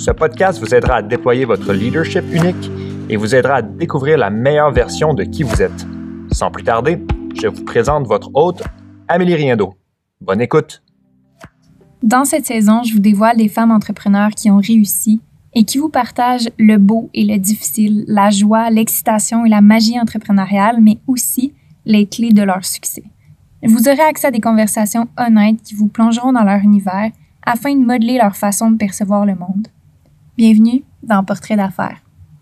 ce podcast vous aidera à déployer votre leadership unique et vous aidera à découvrir la meilleure version de qui vous êtes. Sans plus tarder, je vous présente votre hôte, Amélie Riendo. Bonne écoute! Dans cette saison, je vous dévoile des femmes entrepreneurs qui ont réussi et qui vous partagent le beau et le difficile, la joie, l'excitation et la magie entrepreneuriale, mais aussi les clés de leur succès. Vous aurez accès à des conversations honnêtes qui vous plongeront dans leur univers afin de modeler leur façon de percevoir le monde. Bienvenue dans Portrait d'affaires.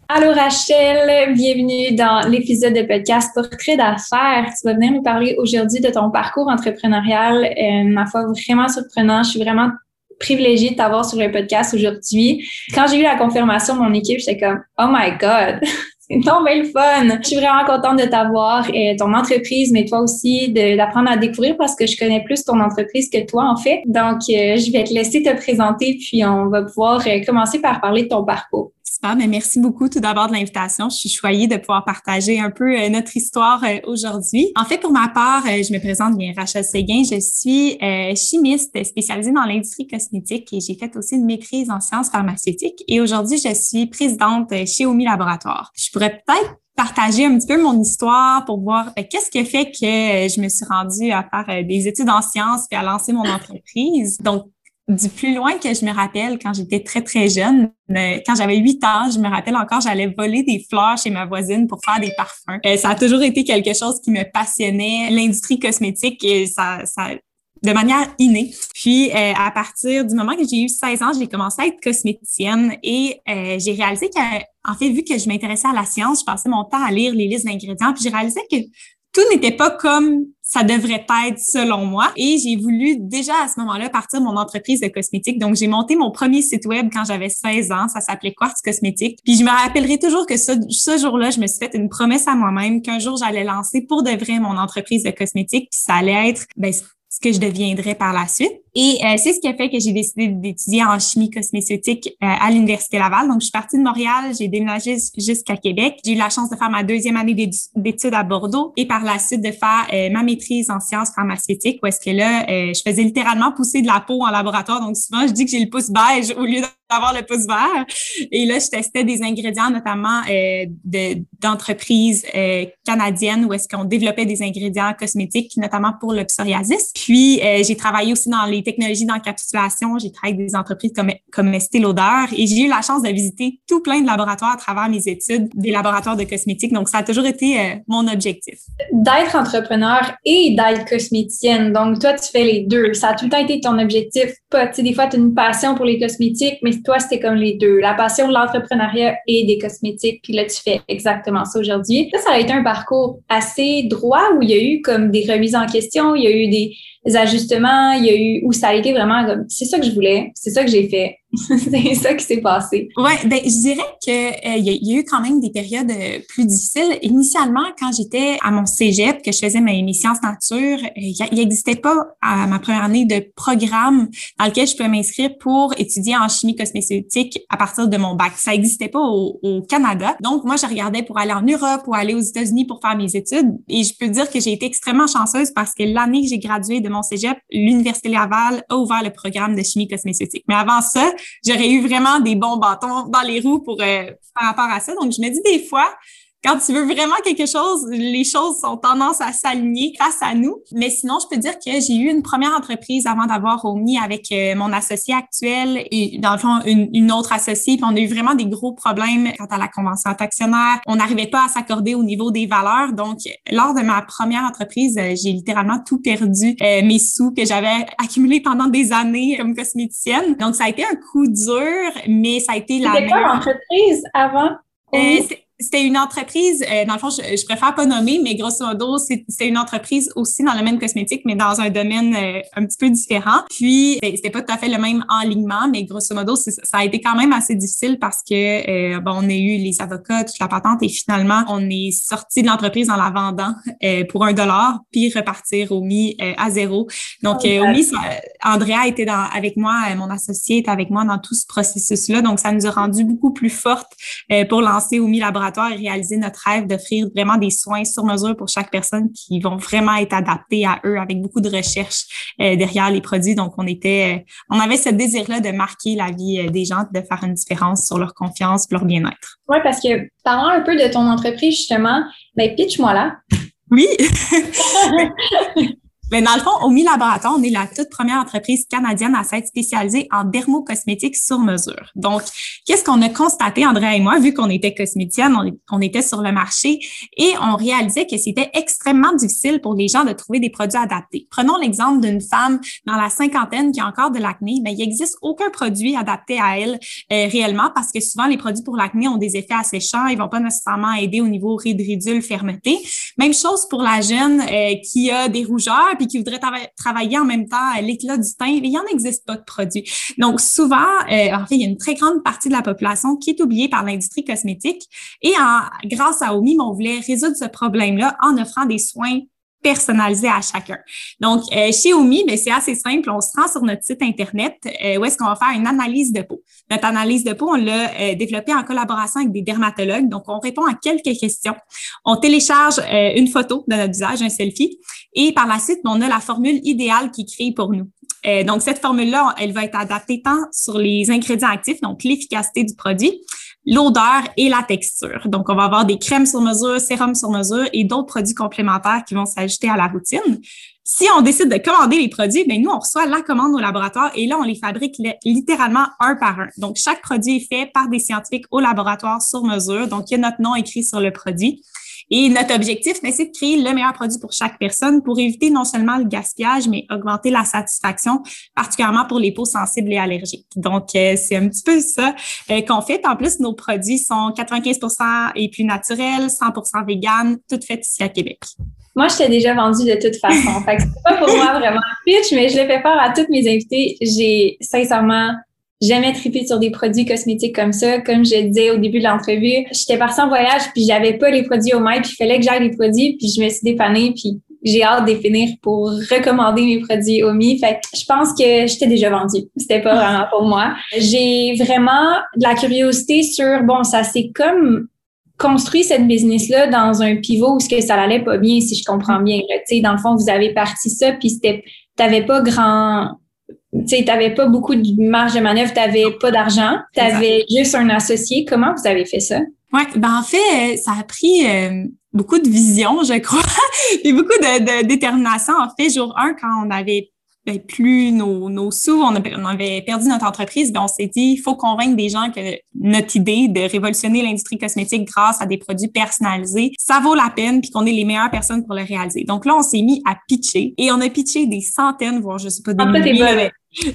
Allô Rachel, bienvenue dans l'épisode de podcast Portrait d'affaires. Tu vas venir nous parler aujourd'hui de ton parcours entrepreneurial, euh, ma foi vraiment surprenant. Je suis vraiment privilégiée de t'avoir sur le podcast aujourd'hui. Quand j'ai eu la confirmation de mon équipe, j'étais comme Oh my God, c'est ton bel fun. Je suis vraiment contente de t'avoir et ton entreprise, mais toi aussi d'apprendre à découvrir parce que je connais plus ton entreprise que toi en fait. Donc, euh, je vais te laisser te présenter puis on va pouvoir euh, commencer par parler de ton parcours. Super, mais merci beaucoup tout d'abord de l'invitation. Je suis choyée de pouvoir partager un peu euh, notre histoire euh, aujourd'hui. En fait, pour ma part, euh, je me présente bien Rachel Séguin. Je suis chimiste spécialisée dans l'industrie cosmétique et j'ai fait aussi une maîtrise en sciences pharmaceutiques. Et aujourd'hui, je suis présidente chez OMI Laboratoire. Je pourrais peut-être partager un petit peu mon histoire pour voir qu'est-ce qui a fait que je me suis rendue à faire des études en sciences et à lancer mon entreprise. Donc, du plus loin que je me rappelle, quand j'étais très, très jeune, euh, quand j'avais huit ans, je me rappelle encore, j'allais voler des fleurs chez ma voisine pour faire des parfums. Euh, ça a toujours été quelque chose qui me passionnait, l'industrie cosmétique, et ça, ça de manière innée. Puis, euh, à partir du moment que j'ai eu 16 ans, j'ai commencé à être cosméticienne et j'ai réalisé que, en fait, vu que je m'intéressais à la science, je passais mon temps à lire les listes d'ingrédients, puis j'ai réalisé que tout n'était pas comme ça devrait être selon moi. Et j'ai voulu déjà à ce moment-là partir mon entreprise de cosmétiques. Donc, j'ai monté mon premier site web quand j'avais 16 ans. Ça s'appelait Quartz Cosmétiques. Puis, je me rappellerai toujours que ce, ce jour-là, je me suis fait une promesse à moi-même qu'un jour, j'allais lancer pour de vrai mon entreprise de cosmétiques. Puis, ça allait être ben, ce que je deviendrais par la suite. Et euh, c'est ce qui a fait que j'ai décidé d'étudier en chimie cosmétique euh, à l'Université Laval. Donc, je suis partie de Montréal, j'ai déménagé jusqu'à Québec. J'ai eu la chance de faire ma deuxième année d'études à Bordeaux et par la suite de faire euh, ma maîtrise en sciences pharmaceutiques où est-ce que là, je faisais littéralement pousser de la peau en laboratoire. Donc, souvent, je dis que j'ai le pouce beige au lieu d'avoir le pouce vert. Et là, je testais des ingrédients, notamment d'entreprises canadiennes où est-ce qu'on développait des ingrédients cosmétiques, notamment pour le psoriasis. Puis, j'ai travaillé aussi dans les technologies d'encapsulation. J'ai travaillé avec des entreprises comme, comme Estée Lauder et j'ai eu la chance de visiter tout plein de laboratoires à travers mes études, des laboratoires de cosmétiques. Donc, ça a toujours été euh, mon objectif. D'être entrepreneur et d'être cosméticienne. Donc, toi, tu fais les deux. Ça a tout le temps été ton objectif. Pas, des fois, tu as une passion pour les cosmétiques, mais toi, c'était comme les deux. La passion de l'entrepreneuriat et des cosmétiques. Puis là, tu fais exactement ça aujourd'hui. Ça, ça a été un parcours assez droit où il y a eu comme des remises en question, il y a eu des, ajustements, il y a eu où ça a été vraiment comme c'est ça que je voulais, c'est ça que j'ai fait. c'est ça qui s'est passé. Ouais, ben je dirais que euh, il y, a eu quand même des périodes euh, plus difficiles. Initialement, quand j'étais à mon cégep, que je faisais mes, sciences nature, euh, il n'existait pas à ma première année de programme dans lequel je pouvais m'inscrire pour étudier en chimie cosmétique à partir de mon bac. Ça n'existait pas au, au, Canada. Donc moi, je regardais pour aller en Europe ou aller aux États-Unis pour faire mes études. Et je peux dire que j'ai été extrêmement chanceuse parce que l'année que j'ai gradué de mon cégep, l'université Laval a ouvert le programme de chimie cosmétique. Mais avant ça, j'aurais eu vraiment des bons bâtons dans les roues pour euh, par rapport à ça. Donc, je me dis des fois, quand tu veux vraiment quelque chose, les choses ont tendance à s'aligner face à nous. Mais sinon, je peux dire que j'ai eu une première entreprise avant d'avoir Omni avec euh, mon associé actuel et dans le fond, une, autre associée. Puis on a eu vraiment des gros problèmes quant à la convention actionnaire. On n'arrivait pas à s'accorder au niveau des valeurs. Donc, lors de ma première entreprise, euh, j'ai littéralement tout perdu, euh, mes sous que j'avais accumulés pendant des années comme cosméticienne. Donc, ça a été un coup dur, mais ça a été la meilleure... entreprise avant? C'était une entreprise, euh, dans le fond, je, je, préfère pas nommer, mais grosso modo, c'est une entreprise aussi dans le domaine cosmétique, mais dans un domaine euh, un petit peu différent. Puis, ben, c'était pas tout à fait le même enlignement, mais grosso modo, ça a été quand même assez difficile parce que, euh, bon, on a eu les avocats, toute la patente, et finalement, on est sorti de l'entreprise en la vendant pour un dollar, puis repartir au mi à zéro. Donc, oh, au mi, Andrea était dans, avec moi, mon associé était avec moi dans tout ce processus-là. Donc, ça nous a rendu beaucoup plus fortes pour lancer au mi laboratoire et réaliser notre rêve d'offrir vraiment des soins sur mesure pour chaque personne qui vont vraiment être adaptés à eux avec beaucoup de recherche euh, derrière les produits. Donc, on était, euh, on avait ce désir-là de marquer la vie euh, des gens, de faire une différence sur leur confiance, leur bien-être. Oui, parce que parlons un peu de ton entreprise, justement. Ben, pitch-moi là. Oui. Mais dans le fond, au Mi Laboratoire, on est la toute première entreprise canadienne à s'être spécialisée en dermocosmétiques sur mesure. Donc, qu'est-ce qu'on a constaté, Andrea et moi, vu qu'on était cosméticienne, on, était sur le marché et on réalisait que c'était extrêmement difficile pour les gens de trouver des produits adaptés. Prenons l'exemple d'une femme dans la cinquantaine qui a encore de l'acné, mais il n'existe aucun produit adapté à elle euh, réellement parce que souvent les produits pour l'acné ont des effets asséchants, ils vont pas nécessairement aider au niveau ridule, fermeté. Même chose pour la jeune euh, qui a des rougeurs puis qui voudraient travailler en même temps à l'éclat du teint, il n'y en existe pas de produits. Donc, souvent, euh, en fait, il y a une très grande partie de la population qui est oubliée par l'industrie cosmétique. Et en, grâce à OMI, on voulait résoudre ce problème-là en offrant des soins personnalisé à chacun. Donc, euh, chez Omi, ben, c'est assez simple. On se rend sur notre site Internet euh, où est-ce qu'on va faire une analyse de peau. Notre analyse de peau, on l'a euh, développée en collaboration avec des dermatologues. Donc, on répond à quelques questions. On télécharge euh, une photo de notre visage, un selfie, et par la suite, on a la formule idéale qui crée pour nous. Euh, donc, cette formule-là, elle va être adaptée tant sur les ingrédients actifs, donc l'efficacité du produit, l'odeur et la texture. Donc, on va avoir des crèmes sur mesure, sérum sur mesure et d'autres produits complémentaires qui vont s'ajouter à la routine. Si on décide de commander les produits, ben nous, on reçoit la commande au laboratoire et là, on les fabrique littéralement un par un. Donc, chaque produit est fait par des scientifiques au laboratoire sur mesure. Donc, il y a notre nom écrit sur le produit. Et notre objectif, ben, c'est de créer le meilleur produit pour chaque personne pour éviter non seulement le gaspillage, mais augmenter la satisfaction, particulièrement pour les peaux sensibles et allergiques. Donc, euh, c'est un petit peu ça euh, qu'on fait. En plus, nos produits sont 95% et plus naturels, 100% vegan, tout fait ici à Québec. Moi, je t'ai déjà vendu de toute façon. fait que pas pour moi vraiment pitch, mais je l'ai fait faire à toutes mes invités. J'ai sincèrement jamais trippé sur des produits cosmétiques comme ça. Comme je disais au début de l'entrevue, j'étais partie en voyage puis j'avais pas les produits au mail puis il fallait que j'aille les produits puis je me suis dépannée puis j'ai hâte de finir pour recommander mes produits OMI. Fait que je pense que j'étais déjà vendue. C'était pas vraiment pour moi. J'ai vraiment de la curiosité sur, bon, ça c'est comme construit cette business-là dans un pivot où ce que ça allait pas bien, si je comprends bien. Tu sais, dans le fond, vous avez parti ça, puis c'était, t'avais pas grand, tu n'avais pas beaucoup de marge de manœuvre, tu n'avais pas d'argent, tu avais juste un associé. Comment vous avez fait ça? Oui, ben en fait, ça a pris euh, beaucoup de vision, je crois, et beaucoup de, de, détermination. En fait, jour un, quand on avait ben, plus nos, nos sous, on, avait perdu notre entreprise, ben on s'est dit, il faut convaincre des gens que notre idée de révolutionner l'industrie cosmétique grâce à des produits personnalisés, ça vaut la peine, puis qu'on est les meilleures personnes pour le réaliser. Donc là, on s'est mis à pitcher et on a pitché des centaines, voire je sais pas des milliers,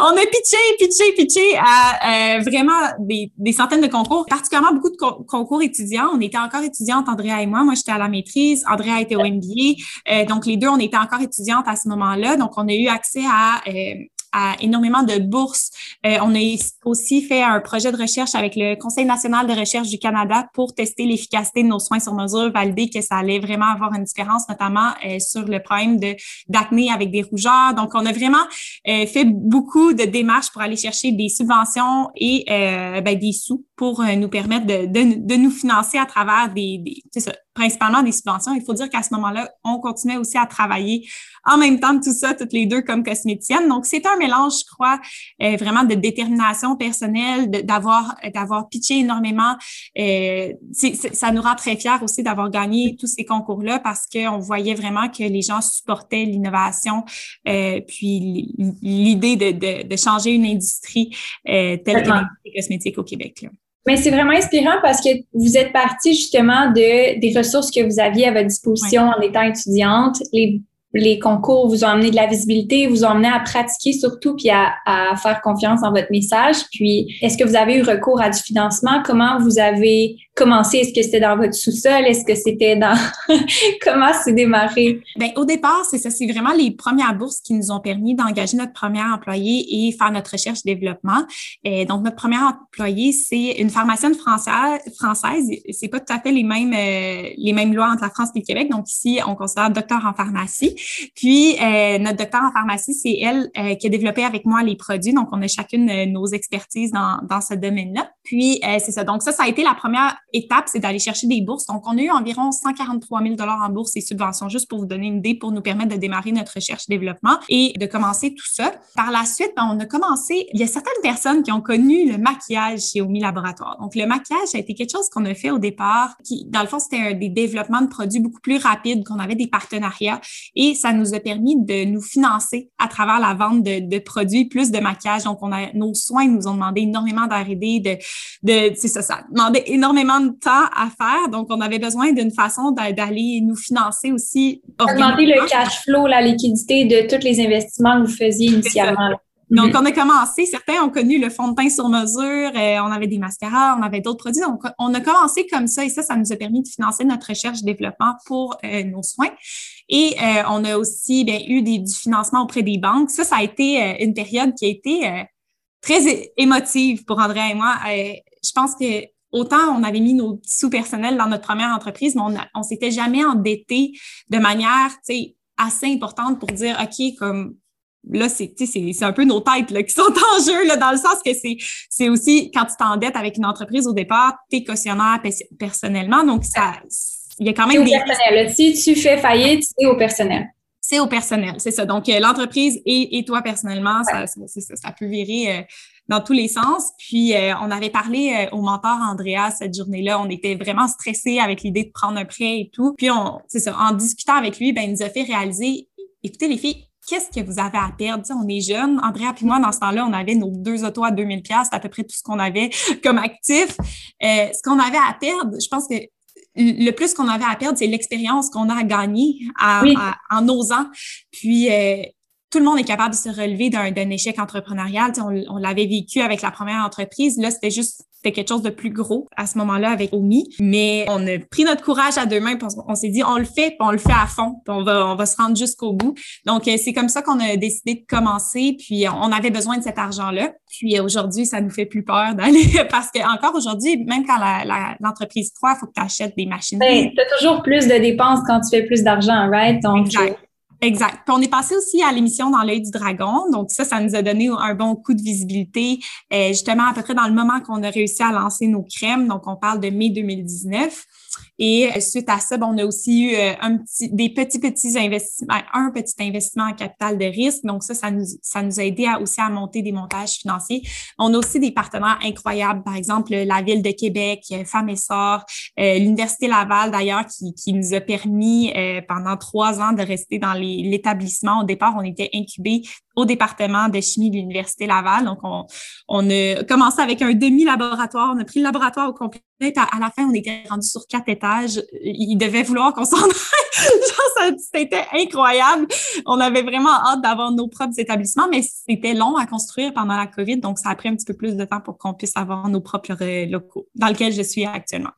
on a pitché, pitché, pitché à euh, vraiment des, des, centaines de concours, particulièrement beaucoup de concours étudiants. On était encore étudiantes, Andrea et moi. Moi, j'étais à la maîtrise. Andrea était au MBA. Euh, donc, les deux, on était encore étudiantes à ce moment-là. Donc, on a eu accès à euh, énormément de bourses. Euh, on a aussi fait un projet de recherche avec le Conseil national de recherche du Canada pour tester l'efficacité de nos soins sur mesure, valider que ça allait vraiment avoir une différence, notamment euh, sur le problème de d'acné avec des rougeurs. Donc, on a vraiment euh, fait beaucoup de démarches pour aller chercher des subventions et ben, des sous pour nous permettre de, de, de, nous financer à travers des, des ça, principalement des subventions. Il faut dire qu'à ce moment-là, on continuait aussi à travailler en même temps de tout ça, toutes les deux comme cosméticiennes. Donc, c'est un mélange, je crois, euh, vraiment de détermination personnelle, d'avoir d'avoir pitché énormément. Euh, ça nous rend très fiers aussi d'avoir gagné tous ces concours-là parce qu'on voyait vraiment que les gens supportaient l'innovation, euh, puis l'idée de, de, de, changer une industrie euh, telle que l'industrie cosmétique au Québec. Là. Mais c'est vraiment inspirant parce que vous êtes parti justement de des ressources que vous aviez à votre disposition en étant étudiante, les les concours vous ont amené de la visibilité, vous ont amené à pratiquer surtout, puis à, à faire confiance en votre message. Puis, est-ce que vous avez eu recours à du financement? Comment vous avez commencé? Est-ce que c'était dans votre sous-sol? Est-ce que c'était dans... Comment c'est démarré? Bien, au départ, c'est ça. C'est vraiment les premières bourses qui nous ont permis d'engager notre premier employé et faire notre recherche-développement. Et donc, notre premier employé, c'est une pharmacienne française. C'est pas tout à fait les mêmes, euh, les mêmes lois entre la France et le Québec. Donc, ici, on considère docteur en pharmacie. Puis, euh, notre docteur en pharmacie, c'est elle euh, qui a développé avec moi les produits. Donc, on a chacune euh, nos expertises dans, dans ce domaine-là. Puis, c'est ça. Donc, ça, ça a été la première étape, c'est d'aller chercher des bourses. Donc, on a eu environ 143 000 en bourses et subventions, juste pour vous donner une idée, pour nous permettre de démarrer notre recherche-développement et de commencer tout ça. Par la suite, ben, on a commencé, il y a certaines personnes qui ont connu le maquillage chez Omi Laboratoire. Donc, le maquillage a été quelque chose qu'on a fait au départ, qui, dans le fond, c'était des développements de produits beaucoup plus rapides, qu'on avait des partenariats et ça nous a permis de nous financer à travers la vente de, de produits plus de maquillage. Donc, on a, nos soins nous ont demandé énormément d'R&D, de, de, c'est ça, ça demandait énormément de temps à faire. Donc, on avait besoin d'une façon d'aller nous financer aussi. Demander le cash flow, la liquidité de tous les investissements que vous faisiez initialement. Donc, mhm. on a commencé, certains ont connu le fond de teint sur mesure, euh, on avait des mascaras, on avait d'autres produits. Donc, on a commencé comme ça et ça, ça nous a permis de financer notre recherche et développement pour euh, nos soins. Et euh, on a aussi bien, eu des, du financement auprès des banques. Ça, ça a été une période qui a été très émotive pour André et moi. je pense que autant on avait mis nos sous personnels dans notre première entreprise, mais on, on s'était jamais endetté de manière, tu sais, assez importante pour dire, OK, comme là, c'est, c'est un peu nos têtes là, qui sont en jeu, là, dans le sens que c'est, c'est aussi quand tu t'endettes avec une entreprise au départ, tu es cautionnaire personnellement. Donc, ça, il y a quand même des. Au personnel. Si tu fais faillite, c'est au personnel. C'est au personnel, c'est ça. Donc, euh, l'entreprise et, et, toi personnellement, ça, ça, ça, peut virer euh, dans tous les sens. Puis, euh, on avait parlé au mentor Andrea cette journée-là. On était vraiment stressés avec l'idée de prendre un prêt et tout. Puis, on, c'est ça, en discutant avec lui, ben, il nous a fait réaliser, écoutez les filles, qu'est-ce que vous avez à perdre? on est jeunes. Andrea et moi, dans ce temps-là, on avait nos deux autos à 2000 pièces, à peu près tout ce qu'on avait comme actif. Euh, ce qu'on avait à perdre, je pense que le plus qu'on avait à perdre, c'est l'expérience qu'on a à gagner en osant. Puis, euh, tout le monde est capable de se relever d'un échec entrepreneurial. on, on l'avait vécu avec la première entreprise. Là, c'était juste c'était quelque chose de plus gros à ce moment-là avec Omi. Mais on a pris notre courage à deux mains, on, on s'est dit on le fait, puis on le fait à fond, puis on va, on va se rendre jusqu'au bout. Donc euh, c'est comme ça qu'on a décidé de commencer, puis on avait besoin de cet argent-là. Puis aujourd'hui, ça nous fait plus peur d'aller parce que encore aujourd'hui, même quand l'entreprise croît, il faut que tu achètes des machines. Ben, tu as toujours plus de dépenses quand tu fais plus d'argent, right? Donc, exact. Exact. Puis on est passé aussi à l'émission dans l'œil du dragon. Donc ça, ça nous a donné un bon coup de visibilité, euh, justement à peu près dans le moment qu'on a réussi à lancer nos crèmes. Donc on parle de mai 2019. Et euh, suite à ça, on a aussi eu euh, un petit, des petits, petits investissements, ben, un petit investissement en capital de risque. Donc, ça, ça nous, ça nous a aidé à, aussi à monter des montages financiers. On a aussi des partenaires incroyables, par exemple, la Ville de Québec, euh, Femmes et Sort, l'Université Laval, d'ailleurs, qui, qui nous a permis pendant trois ans de rester dans l'établissement. Au départ, on était incubés au département de chimie de l'Université Laval. Donc, on, on a commencé avec un demi-laboratoire. On a pris le laboratoire au complet. À, la fin, on était rendu sur quatre étages. Il devait vouloir qu'on s'en aille. c'était incroyable. On avait vraiment hâte d'avoir nos propres établissements, mais c'était long à construire pendant la COVID. Donc, ça a pris un petit peu plus de temps pour qu'on puisse avoir nos propres euh, locaux dans lesquels je suis actuellement.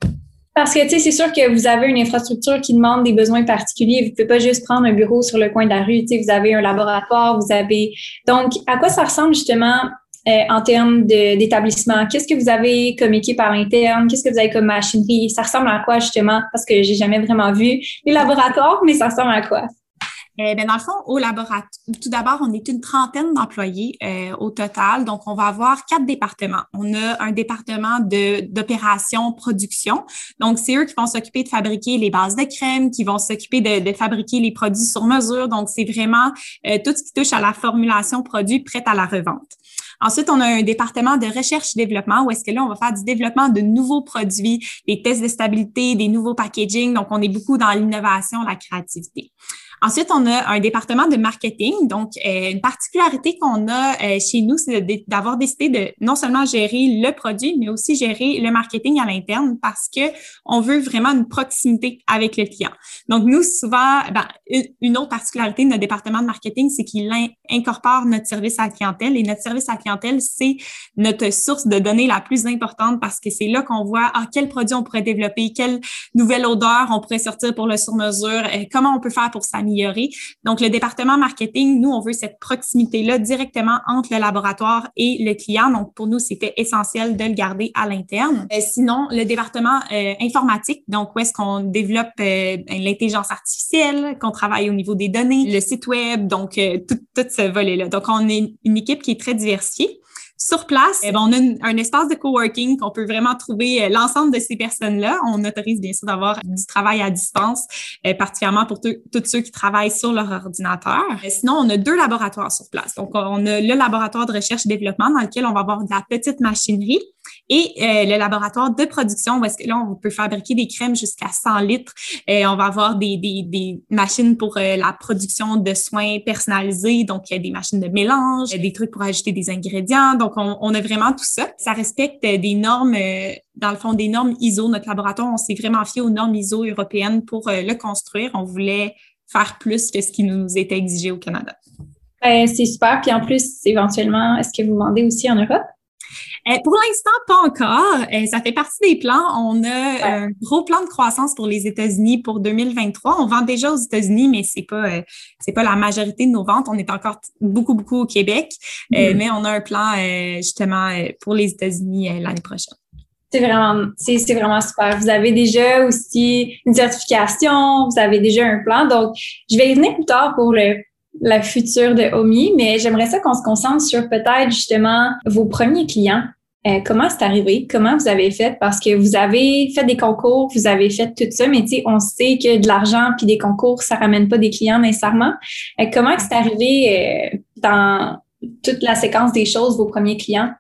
Parce que, tu sais, c'est sûr que vous avez une infrastructure qui demande des besoins particuliers. Vous ne pouvez pas juste prendre un bureau sur le coin de la rue. Tu sais, vous avez un laboratoire, vous avez... Donc, à quoi ça ressemble justement euh, en termes d'établissement? Qu'est-ce que vous avez comme équipe à l'interne? Qu'est-ce que vous avez comme machinerie? Ça ressemble à quoi justement? Parce que j'ai jamais vraiment vu les laboratoires, mais ça ressemble à quoi? Eh bien, dans le fond, au laboratoire, tout d'abord, on est une trentaine d'employés euh, au total. Donc, on va avoir quatre départements. On a un département d'opération production. Donc, c'est eux qui vont s'occuper de fabriquer les bases de crème, qui vont s'occuper de, fabriquer les produits sur mesure. Donc, c'est vraiment euh, tout ce qui touche à la formulation produit prête à la revente. Ensuite, on a un département de recherche et développement où est-ce que là, on va faire du développement de nouveaux produits, des tests de stabilité, des nouveaux packaging. Donc, on est beaucoup dans l'innovation, la créativité. Ensuite, on a un département de marketing. Donc, euh, une particularité qu'on a euh, chez nous, c'est d'avoir décidé de non seulement gérer le produit, mais aussi gérer le marketing à l'interne parce que on veut vraiment une proximité avec le client. Donc, nous, souvent, ben, une autre particularité de notre département de marketing, c'est qu'il incorpore notre service à la clientèle et notre service à la clientèle, c'est notre source de données la plus importante parce que c'est là qu'on voit ah, quel produit on pourrait développer, quelle nouvelle odeur on pourrait sortir pour le sur-mesure, euh, comment on peut faire pour s'améliorer. Donc, le département marketing, nous, on veut cette proximité-là directement entre le laboratoire et le client. Donc, pour nous, c'était essentiel de le garder à l'interne. Euh, sinon, le département euh, informatique, donc où est-ce qu'on développe ben, l'intelligence artificielle, qu'on travaille au niveau des données, le site web, donc tout, tout ce volet-là. Donc, on est une équipe qui est très diversifiée. Sur place, eh ben, on a un espace de coworking qu'on peut vraiment trouver euh, l'ensemble de ces personnes-là. On autorise bien sûr d'avoir du travail à distance, euh, particulièrement pour tous ceux qui travaillent sur leur ordinateur. Euh, sinon, on a deux laboratoires sur place. Donc, on a le laboratoire de recherche et développement dans lequel on va avoir de la petite machinerie et euh, le laboratoire de production, où est-ce que là, on peut fabriquer des crèmes jusqu'à 100 litres. Et on va avoir des, des, des machines pour euh, la production de soins personnalisés. Donc, il y a des machines de mélange, des trucs pour ajouter des ingrédients. Donc, on, on a vraiment tout ça. Ça respecte des normes, euh, dans le fond, des normes ISO. Notre laboratoire, on s'est vraiment fié aux normes ISO européennes pour le construire. On voulait faire plus que ce qui nous était exigé au Canada. Ben, c'est super. Puis en plus, éventuellement, est-ce que vous vendez aussi en Europe? Euh, pour l'instant, pas encore. Euh, ça fait partie des plans. On a un gros plan de croissance pour les États-Unis pour 2023. On vend déjà aux États-Unis, mais c'est pas euh, c'est pas la majorité de nos ventes. On est encore beaucoup beaucoup au Québec, mm. mais on a un plan justement pour les États-Unis l'année prochaine. C'est vraiment, c'est, vraiment super. Vous avez déjà aussi une certification, vous avez déjà un plan. Donc, je vais y venir plus tard pour le la future de Omi, mais j'aimerais ça qu'on se concentre sur peut-être justement vos premiers clients. Euh, comment c'est arrivé? Comment vous avez fait? Parce que vous avez fait des concours, vous avez fait tout ça, mais on sait que de l'argent puis des concours, ça ramène pas des clients nécessairement. Euh, comment c'est arrivé euh, dans toute la séquence des choses, vos premiers clients?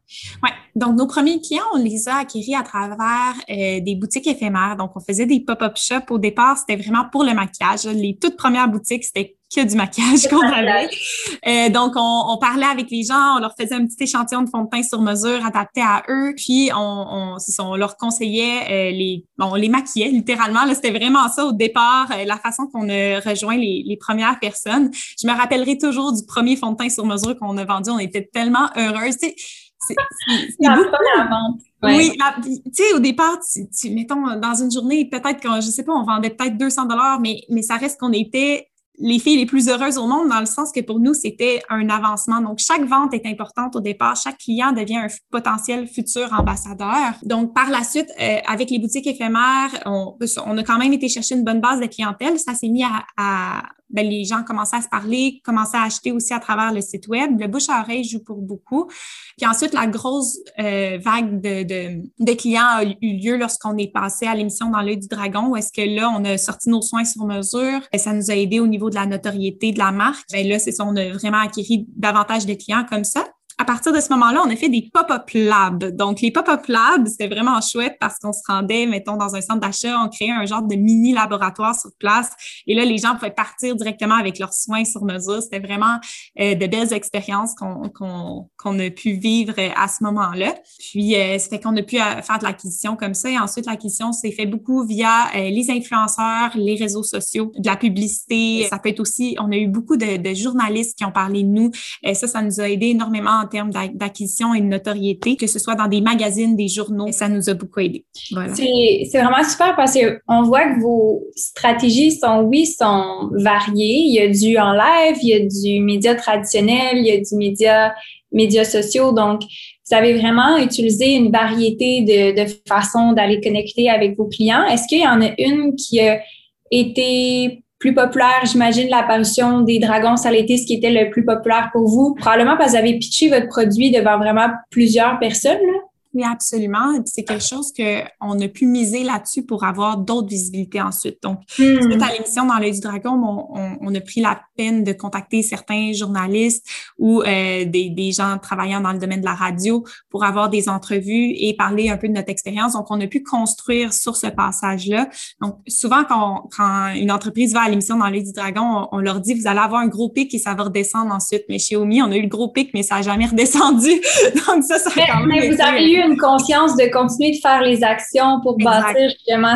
Oui, donc nos premiers clients, on les a acquéris à travers des boutiques éphémères. Donc, on faisait des pop-up shops. Au départ, c'était vraiment pour le maquillage. Les toutes premières boutiques, c'était que du maquillage qu'on avait. Euh, donc, on, on, parlait avec les gens, on leur faisait un petit échantillon de fond de teint sur mesure adapté à eux, puis on, on, on leur conseillait euh, les, bon, on les maquillait littéralement. C'était vraiment ça au départ, euh, la façon qu'on a rejoint les, les, premières personnes. Je me rappellerai toujours du premier fond de teint sur mesure qu'on a vendu. On était tellement heureuses. C'est, c'est, beaucoup. Oui, tu sais, au départ, tu, tu, mettons, dans une journée, peut-être que, je sais pas, on vendait peut-être 200 dollars, mais, mais ça reste qu'on était les filles les plus heureuses au monde dans le sens que pour nous, c'était un avancement. Donc, chaque vente est importante au départ. Chaque client devient un potentiel futur ambassadeur. Donc, par la suite, euh, avec les boutiques éphémères, on, on, a quand même été chercher une bonne base de clientèle. Ça s'est mis à, à ben, les gens commençaient à se parler, commençaient à acheter aussi à travers le site web. Le bouche à oreille joue pour beaucoup. Puis ensuite, la grosse euh, vague de, de, clients a eu lieu lorsqu'on est passé à l'émission Dans l'œil du dragon, où est-ce que là, on a sorti nos soins sur mesure. Et ça nous a aidé au niveau de la notoriété de la marque. Ben là, c'est ça, on a vraiment acquis davantage de clients comme ça à partir de ce moment-là, on a fait des pop-up labs. Donc, les pop-up labs, c'était vraiment chouette parce qu'on se rendait, mettons, dans un centre d'achat, on créait un genre de mini laboratoire sur place. Et là, les gens pouvaient partir directement avec leurs soins sur mesure. C'était vraiment euh, de belles expériences qu'on a pu vivre à ce moment-là. Puis, euh, c'était qu'on a pu euh, faire de l'acquisition comme ça. Et ensuite, l'acquisition s'est fait beaucoup via euh, les influenceurs, les réseaux sociaux, de la publicité. Ça peut être aussi, on a eu beaucoup de, de journalistes qui ont parlé de nous. Ça, ça nous a aidé énormément termes d'acquisition et de notoriété, que ce soit dans des magazines, des journaux. Ça nous a beaucoup aidé. C'est vraiment super parce qu'on voit que vos stratégies sont, oui, sont variées. Il y a du en live, il y a du média traditionnel, il y a du média médias sociaux. Donc, vous avez vraiment utilisé une variété de, de façons d'aller connecter avec vos clients. Est-ce qu'il y en a une qui a été plus populaire, j'imagine l'apparition des dragons, ça ce qui était le plus populaire pour vous. Probablement parce que vous avez pitché votre produit devant vraiment plusieurs personnes. Là. Oui, absolument. C'est quelque chose qu'on a pu miser là-dessus pour avoir d'autres visibilités ensuite. Donc, hmm. suite à l'émission dans l'œil du dragon, on, on, a pris la peine de contacter certains journalistes ou euh, des, des, gens travaillant dans le domaine de la radio pour avoir des entrevues et parler un peu de notre expérience. Donc, on a pu construire sur ce passage-là. Donc, souvent, quand, quand, une entreprise va à l'émission dans l'œil du dragon, on, leur dit, vous allez avoir un gros pic et ça va redescendre ensuite. Mais chez Omi, on a eu le gros pic, mais ça n'a jamais redescendu. Donc, ça, ça quand même mais vous avez eu une conscience de continuer de faire les actions pour bâtir justement.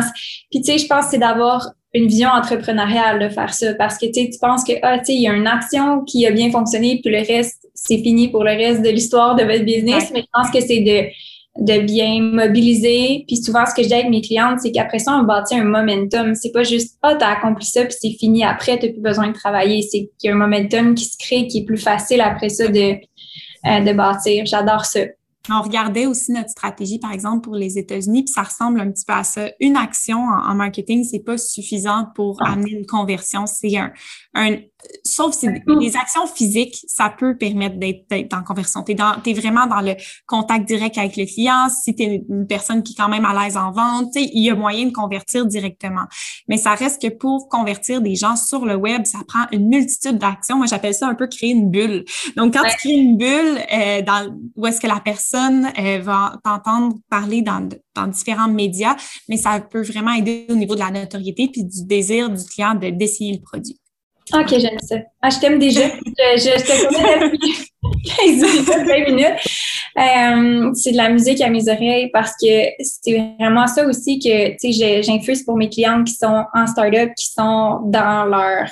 Puis tu sais, je pense que c'est d'avoir une vision entrepreneuriale de faire ça parce que tu penses que ah, il y a une action qui a bien fonctionné puis le reste c'est fini pour le reste de l'histoire de votre business, mais je pense que c'est de de bien mobiliser. Puis souvent, ce que je dis avec mes clientes, c'est qu'après ça, on bâtit un momentum. C'est pas juste, ah, t'as accompli ça, puis c'est fini. Après, t'as plus besoin de travailler. C'est qu'il y a un momentum qui se crée, qui est plus facile après ça de, euh, de bâtir. J'adore ça. On regardait aussi notre stratégie, par exemple, pour les États-Unis, puis ça ressemble un petit peu à ça. Une action en, en marketing, c'est pas suffisant pour ah. amener une conversion. C'est un, un, sauf si les actions physiques, ça peut permettre d'être en conversion. Tu es, vraiment dans le contact direct avec le client. Si tu es une personne qui est quand même à l'aise en vente, il y a moyen de convertir directement. Mais ça reste que pour convertir des gens sur le web, ça prend une multitude d'actions. Moi, j'appelle ça un peu créer une bulle. Donc, quand tu crées une bulle euh, dans, où est-ce que la personne euh, va t'entendre parler dans, dans différents médias, mais ça peut vraiment aider au niveau de la notoriété puis du désir du client de d'essayer le produit. Ok, j'aime ça. Ah, je t'aime déjà. je, je, te connais depuis 15 20 minutes. Euh, c'est de la musique à mes oreilles parce que c'est vraiment ça aussi que, j'infuse pour mes clientes qui sont en start-up, qui sont dans leur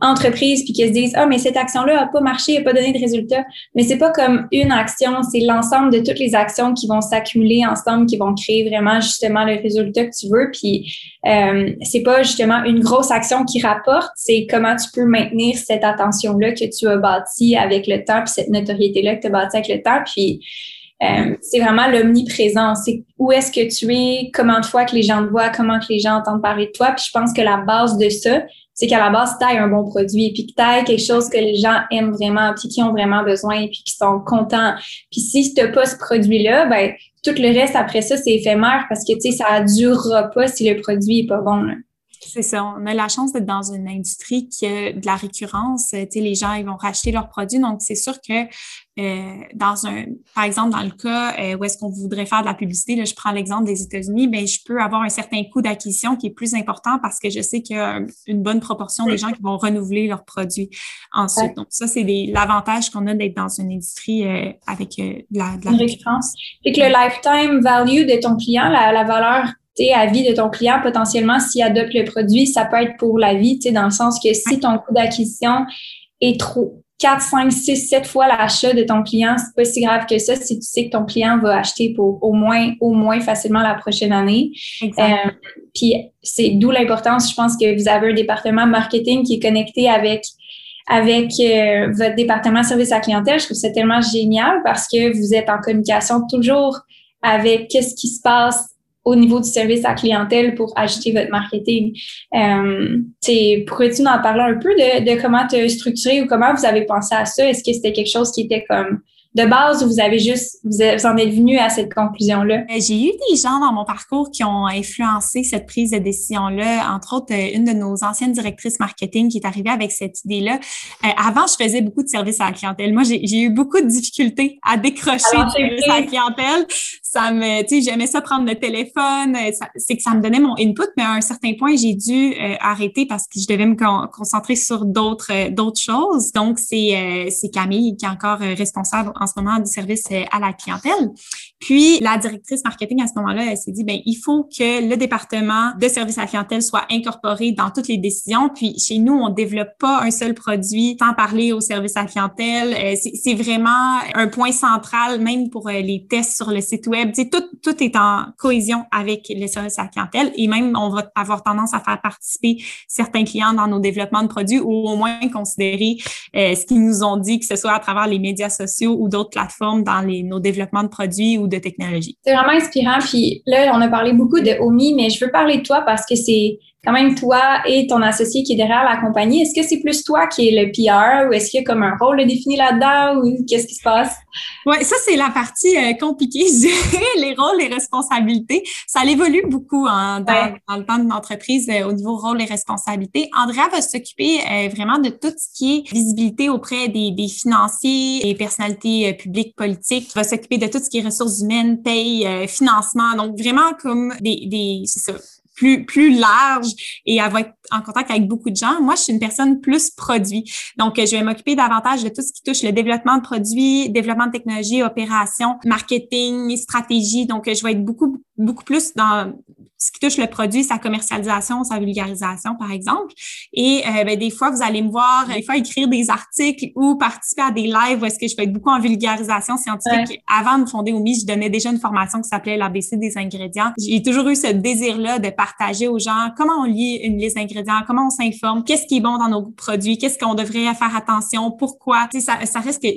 entreprise puis qui se disent ah mais cette action là a pas marché a pas donné de résultat mais c'est pas comme une action c'est l'ensemble de toutes les actions qui vont s'accumuler ensemble qui vont créer vraiment justement le résultat que tu veux puis euh, c'est pas justement une grosse action qui rapporte c'est comment tu peux maintenir cette attention là que tu as bâti avec le temps puis cette notoriété là que tu as bâti avec le temps puis euh, c'est vraiment l'omniprésent. C'est où est-ce que tu es, comment de fois que les gens te voient, comment que les gens entendent parler de toi. Puis je pense que la base de ça, c'est qu'à la base, tu un bon produit, puis que tu quelque chose que les gens aiment vraiment, puis qui ont vraiment besoin, puis qui sont contents. Puis si tu n'as pas ce produit-là, ben tout le reste après ça, c'est éphémère parce que, tu sais, ça ne durera pas si le produit n'est pas bon. C'est ça. On a la chance d'être dans une industrie qui a de la récurrence. Tu sais, les gens, ils vont racheter leurs produits. Donc, c'est sûr que euh, dans un, par exemple, dans le cas euh, où est-ce qu'on voudrait faire de la publicité, là, je prends l'exemple des États-Unis, ben je peux avoir un certain coût d'acquisition qui est plus important parce que je sais qu'il y a une bonne proportion des gens qui vont renouveler leurs produits ensuite. Donc, ça, c'est l'avantage qu'on a d'être dans une industrie euh, avec de la, de la récurrence. Et que le lifetime value de ton client, la, la valeur à vie de ton client, potentiellement, s'il adopte le produit, ça peut être pour la vie, dans le sens que si ton coût d'acquisition est trop 4, 5, 6, 7 fois l'achat de ton client, c'est pas si grave que ça si tu sais que ton client va acheter pour au moins, au moins facilement la prochaine année. Euh, puis c'est d'où l'importance, je pense que vous avez un département marketing qui est connecté avec avec euh, votre département service à clientèle. Je trouve ça tellement génial parce que vous êtes en communication toujours avec qu'est-ce qui se passe au niveau du service à clientèle pour acheter votre marketing. Euh, Pourrais-tu nous en parler un peu de, de comment tu as structuré ou comment vous avez pensé à ça? Est-ce que c'était quelque chose qui était comme de base ou vous avez juste, vous, en êtes venu à cette conclusion-là? Euh, j'ai eu des gens dans mon parcours qui ont influencé cette prise de décision-là. Entre autres, euh, une de nos anciennes directrices marketing qui est arrivée avec cette idée-là. Euh, avant, je faisais beaucoup de services à la clientèle. Moi, j'ai eu beaucoup de difficultés à décrocher du service à la clientèle. J'aimais ça prendre le téléphone. C'est que ça me donnait mon input, mais à un certain point, j'ai dû arrêter parce que je devais me concentrer sur d'autres d'autres choses. Donc, c'est Camille qui est encore responsable en ce moment du service euh, à la clientèle. Puis la directrice marketing à ce moment-là, elle s'est dit ben il faut que le département de service à la clientèle soit incorporé dans toutes les décisions. Puis chez nous, on développe pas un seul produit sans parler au service à la clientèle. Euh, c'est vraiment un point central, même pour euh, les tests sur le site web. Tu sais, tout, tout est en cohésion avec le service à la clientèle et même on va avoir tendance à faire participer certains clients dans nos développements de produits ou au moins considérer ce qu'ils nous ont dit, que ce soit à travers les médias sociaux ou d'autres plateformes dans les, nos développements de produits de technologies. C'est vraiment inspirant. Puis là, on a parlé beaucoup de OMI, mais je veux parler de toi parce que c'est quand même toi et ton associé qui est derrière la compagnie. Est-ce que c'est plus toi qui es le PR ou est-ce qu'il y a comme un rôle défini là-dedans ou qu'est-ce qui se passe? Oui, ça, c'est la partie euh, compliquée, je dirais, les rôles, les responsabilités. Ça évolue beaucoup dans, le temps d'une entreprise euh, au niveau rôle et responsabilités. Andrea va s'occuper euh, vraiment de tout ce qui est visibilité auprès des, des financiers, des personnalités publiques, politiques. va s'occuper de tout ce qui est ressources humaines, paye, financement. Donc, vraiment comme des, des c'est ça, plus, plus large et elle va être en contact avec beaucoup de gens. Moi, je suis une personne plus produit. Donc, je vais m'occuper davantage de tout ce qui touche le développement de produits, développement de technologie, opération, marketing, stratégie. Donc, je vais être beaucoup, beaucoup plus dans ce qui touche le produit, sa commercialisation, sa vulgarisation, par exemple. Et euh, ben, des fois, vous allez me voir, des fois, écrire des articles ou participer à des lives où est-ce que je vais être beaucoup en vulgarisation scientifique. Avant de fonder OMI, je donnais déjà une formation qui s'appelait l'ABC des ingrédients. J'ai toujours eu ce désir-là de partager aux gens comment on lit une liste d'ingrédients, comment on s'informe, qu'est-ce qui est bon dans nos produits, qu'est-ce qu'on devrait faire attention, pourquoi. Tu sais, ça, ça reste que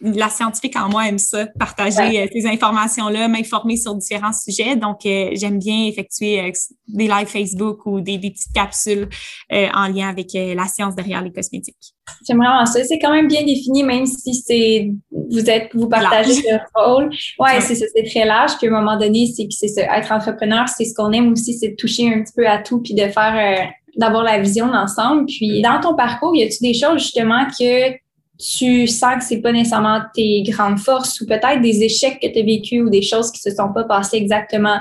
la scientifique en moi aime ça, partager euh, ces informations-là, m'informer sur différents sujets. Donc, euh, j'aime bien effectuer euh, des lives Facebook ou des, petites capsules en lien avec la science derrière les cosmétiques. J'aime vraiment ça. C'est quand même bien défini, même si c'est vous êtes vous partagez ce rôle. Ouais, c'est ça, c'est très large. Puis à un moment donné, c'est que c'est ça. Être entrepreneur, c'est ce qu'on aime aussi, c'est de toucher un petit peu à tout, puis de faire d'avoir la vision d'ensemble. Puis dans ton parcours, y a-tu des choses justement que tu sens que c'est pas nécessairement tes grandes forces ou peut-être des échecs que tu as vécus ou des choses qui se sont pas passées exactement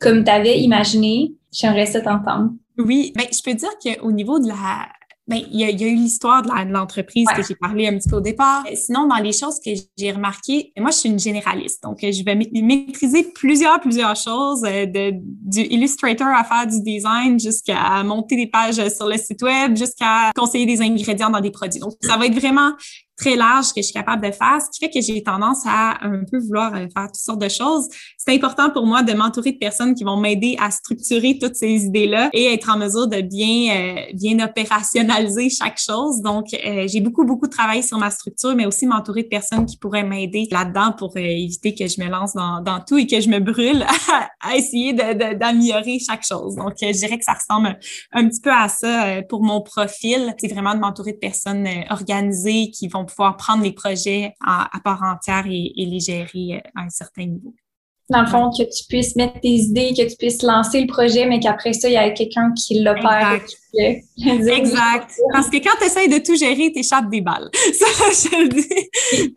comme tu avais imaginé? J'aimerais ça t'entendre. Oui, ben, je peux dire qu'au niveau de la, ben, il y, a, eu l'histoire de l'entreprise que j'ai parlé un petit peu au départ. Sinon, dans les choses que j'ai remarquées, moi, je suis une généraliste. Donc, je vais maîtriser plusieurs, plusieurs choses, euh, de, du Illustrator à faire du design jusqu'à monter des pages sur le site web, jusqu'à conseiller des ingrédients dans des produits. Donc, ça va être vraiment très large que je suis capable de faire, ce qui fait que j'ai tendance à un peu vouloir euh, faire toutes sortes de choses. C'est important pour moi de m'entourer de personnes qui vont m'aider à structurer toutes ces idées-là et être en mesure de bien euh, bien opérationnaliser chaque chose. Donc, euh, j'ai beaucoup beaucoup travaillé sur ma structure, mais aussi m'entourer de personnes qui pourraient m'aider là-dedans pour éviter que je me lance dans, dans tout et que je me brûle à, essayer d'améliorer chaque chose. Donc, je dirais que ça ressemble un, petit peu à ça pour mon profil. C'est vraiment de m'entourer de personnes organisées qui vont pouvoir prendre les projets à, part entière et, les gérer à un certain niveau. Dans le fond, que tu puisses mettre tes idées, que tu puisses lancer le projet, mais qu'aprais ça, il y a quelqu'un qui l'opère. Exact. Parce que quand tu essaies de tout gérer, tu échappes des balles. Ça, je le dis.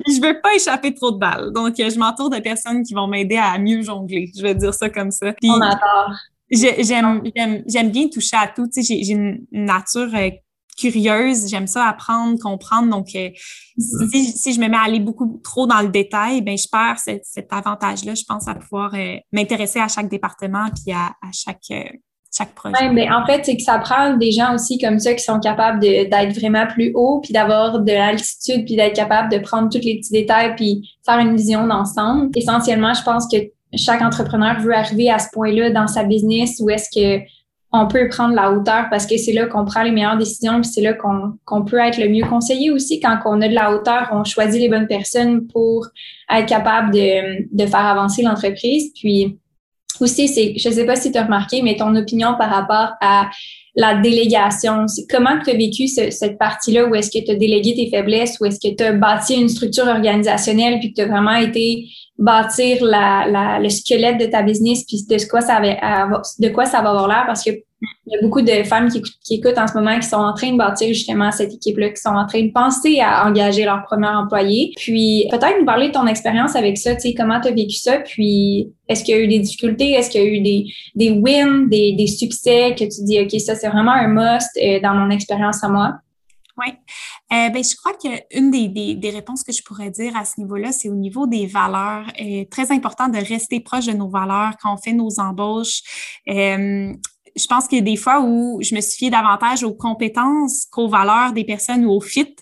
je veux pas échapper trop de balles. Donc, euh, je m'entoure de personnes qui vont m'aider à mieux jongler. Je vais dire ça comme ça. On adore. J'aime bien toucher à tout. Tu sais, j'ai une nature euh, curieuse, j'aime ça apprendre, comprendre. Donc, euh, si, je me mets à aller beaucoup trop dans le détail, ben je perds cet, avantage-là, je pense, à pouvoir euh, m'intéresser à chaque département puis à, chaque euh, chaque projet. Ouais, ben, en fait, c'est que ça prend des gens aussi comme ça qui sont capables d'être vraiment plus haut, puis d'avoir de l'altitude, puis d'être capable de prendre tous les petits détails, puis faire une vision d'ensemble. Essentiellement, je pense que chaque entrepreneur veut arriver à ce point-là dans sa business où est-ce que on peut prendre la hauteur parce que c'est là qu'on prend les meilleures décisions, puis c'est là qu'on peut être le mieux conseillé aussi. Quand on a de la hauteur, on choisit les bonnes personnes pour être capable de, de faire avancer l'entreprise. Puis aussi, je sais pas si tu as remarqué, mais ton opinion par rapport à la délégation? Comment tu as vécu cette partie-là où est-ce que tu as délégué tes faiblesses, où est-ce que tu as bâti une structure organisationnelle, puis que tu as vraiment été bâtir la, la, le squelette de ta business, puis de quoi ça, avait, de quoi ça va avoir l'air, parce que il y a beaucoup de femmes qui, écoutent en ce moment qui sont en train de bâtir justement cette équipe-là, qui sont en train de penser à engager leur premier employé. Puis peut-être nous parler de ton expérience avec ça, tu sais, comment tu as vécu ça, puis est-ce qu'il y a eu des difficultés, est-ce qu'il y a eu des, des wins, des, des succès que tu dis, OK, ça c'est vraiment un must euh, dans mon expérience à moi? Oui. Euh, ben, je crois qu'une des, des, des, réponses que je pourrais dire à ce niveau-là, c'est au niveau des valeurs. Euh, très important de rester proche de nos valeurs quand on fait nos embauches. Je pense qu'il y a des fois où je me suis fiée davantage aux compétences qu'aux valeurs des personnes ou au fit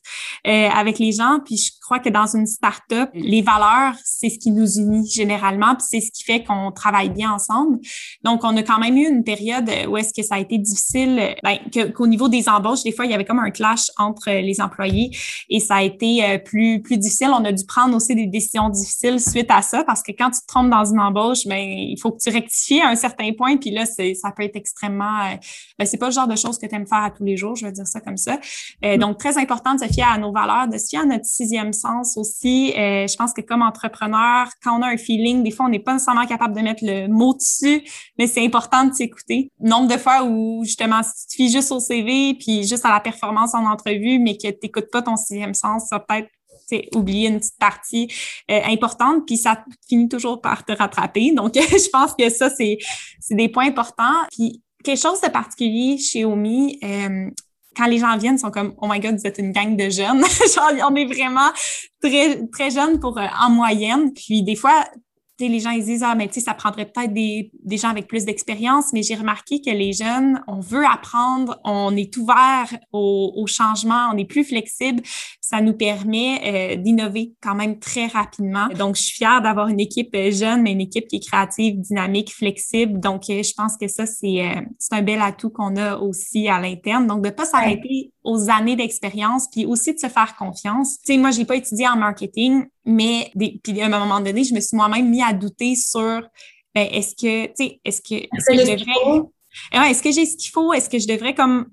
euh, avec les gens. Puis je crois que dans une start-up, les valeurs, c'est ce qui nous unit généralement, puis c'est ce qui fait qu'on travaille bien ensemble. Donc, on a quand même eu une période où est-ce que ça a été difficile, ben, qu'au niveau des embauches, des fois, il y avait comme un clash entre les employés et ça a été euh, plus, plus difficile. On a dû prendre aussi des décisions difficiles suite à ça parce que quand tu te trompes dans une embauche, ben, il faut que tu rectifies à un certain point, puis là, ça peut être extrêmement, euh, ben, c'est pas le genre de choses que tu aimes faire à tous les jours, je vais dire ça comme ça. Euh, mm. donc, très important de se fier à nos valeurs, de se fier à notre sixième sens aussi. Euh, je pense que comme entrepreneur, quand on a un feeling, des fois, on n'est pas nécessairement capable de mettre le mot dessus, mais c'est important de s'écouter. Nombre de fois où, justement, si tu te fies juste au CV, puis juste à la performance en entrevue, mais que tu n'écoutes pas ton sixième sens, ça peut-être oublier une petite partie euh, importante, puis ça finit toujours par te rattraper. Donc, je pense que ça, c'est des points importants. Puis, quelque chose de particulier chez Omi, euh, quand les gens viennent, ils sont comme Oh my God, vous êtes une gang de jeunes. Genre, on est vraiment très, très jeunes pour euh, en moyenne. Puis des fois, les gens ils disent ah mais tu sais ça prendrait peut-être des, gens avec plus d'expérience mais j'ai remarqué que les jeunes on veut apprendre on est ouvert au changement on est plus flexible ça nous permet euh, d'innover quand même très rapidement. Donc je suis fière d'avoir une équipe euh, jeune mais une équipe qui est créative dynamique flexible. Donc euh, je pense que ça c'est un bel atout qu'on a aussi à l'interne. Donc de pas s'arrêter aux années d'expérience puis aussi de se faire confiance. Tu sais moi j'ai pas étudié en marketing mais des, puis à un moment donné, je me suis moi-même mis à douter sur ben, est-ce que, tu sais, est-ce que, est-ce que je devrais. est-ce que j'ai ce qu'il faut? Est-ce que je devrais comme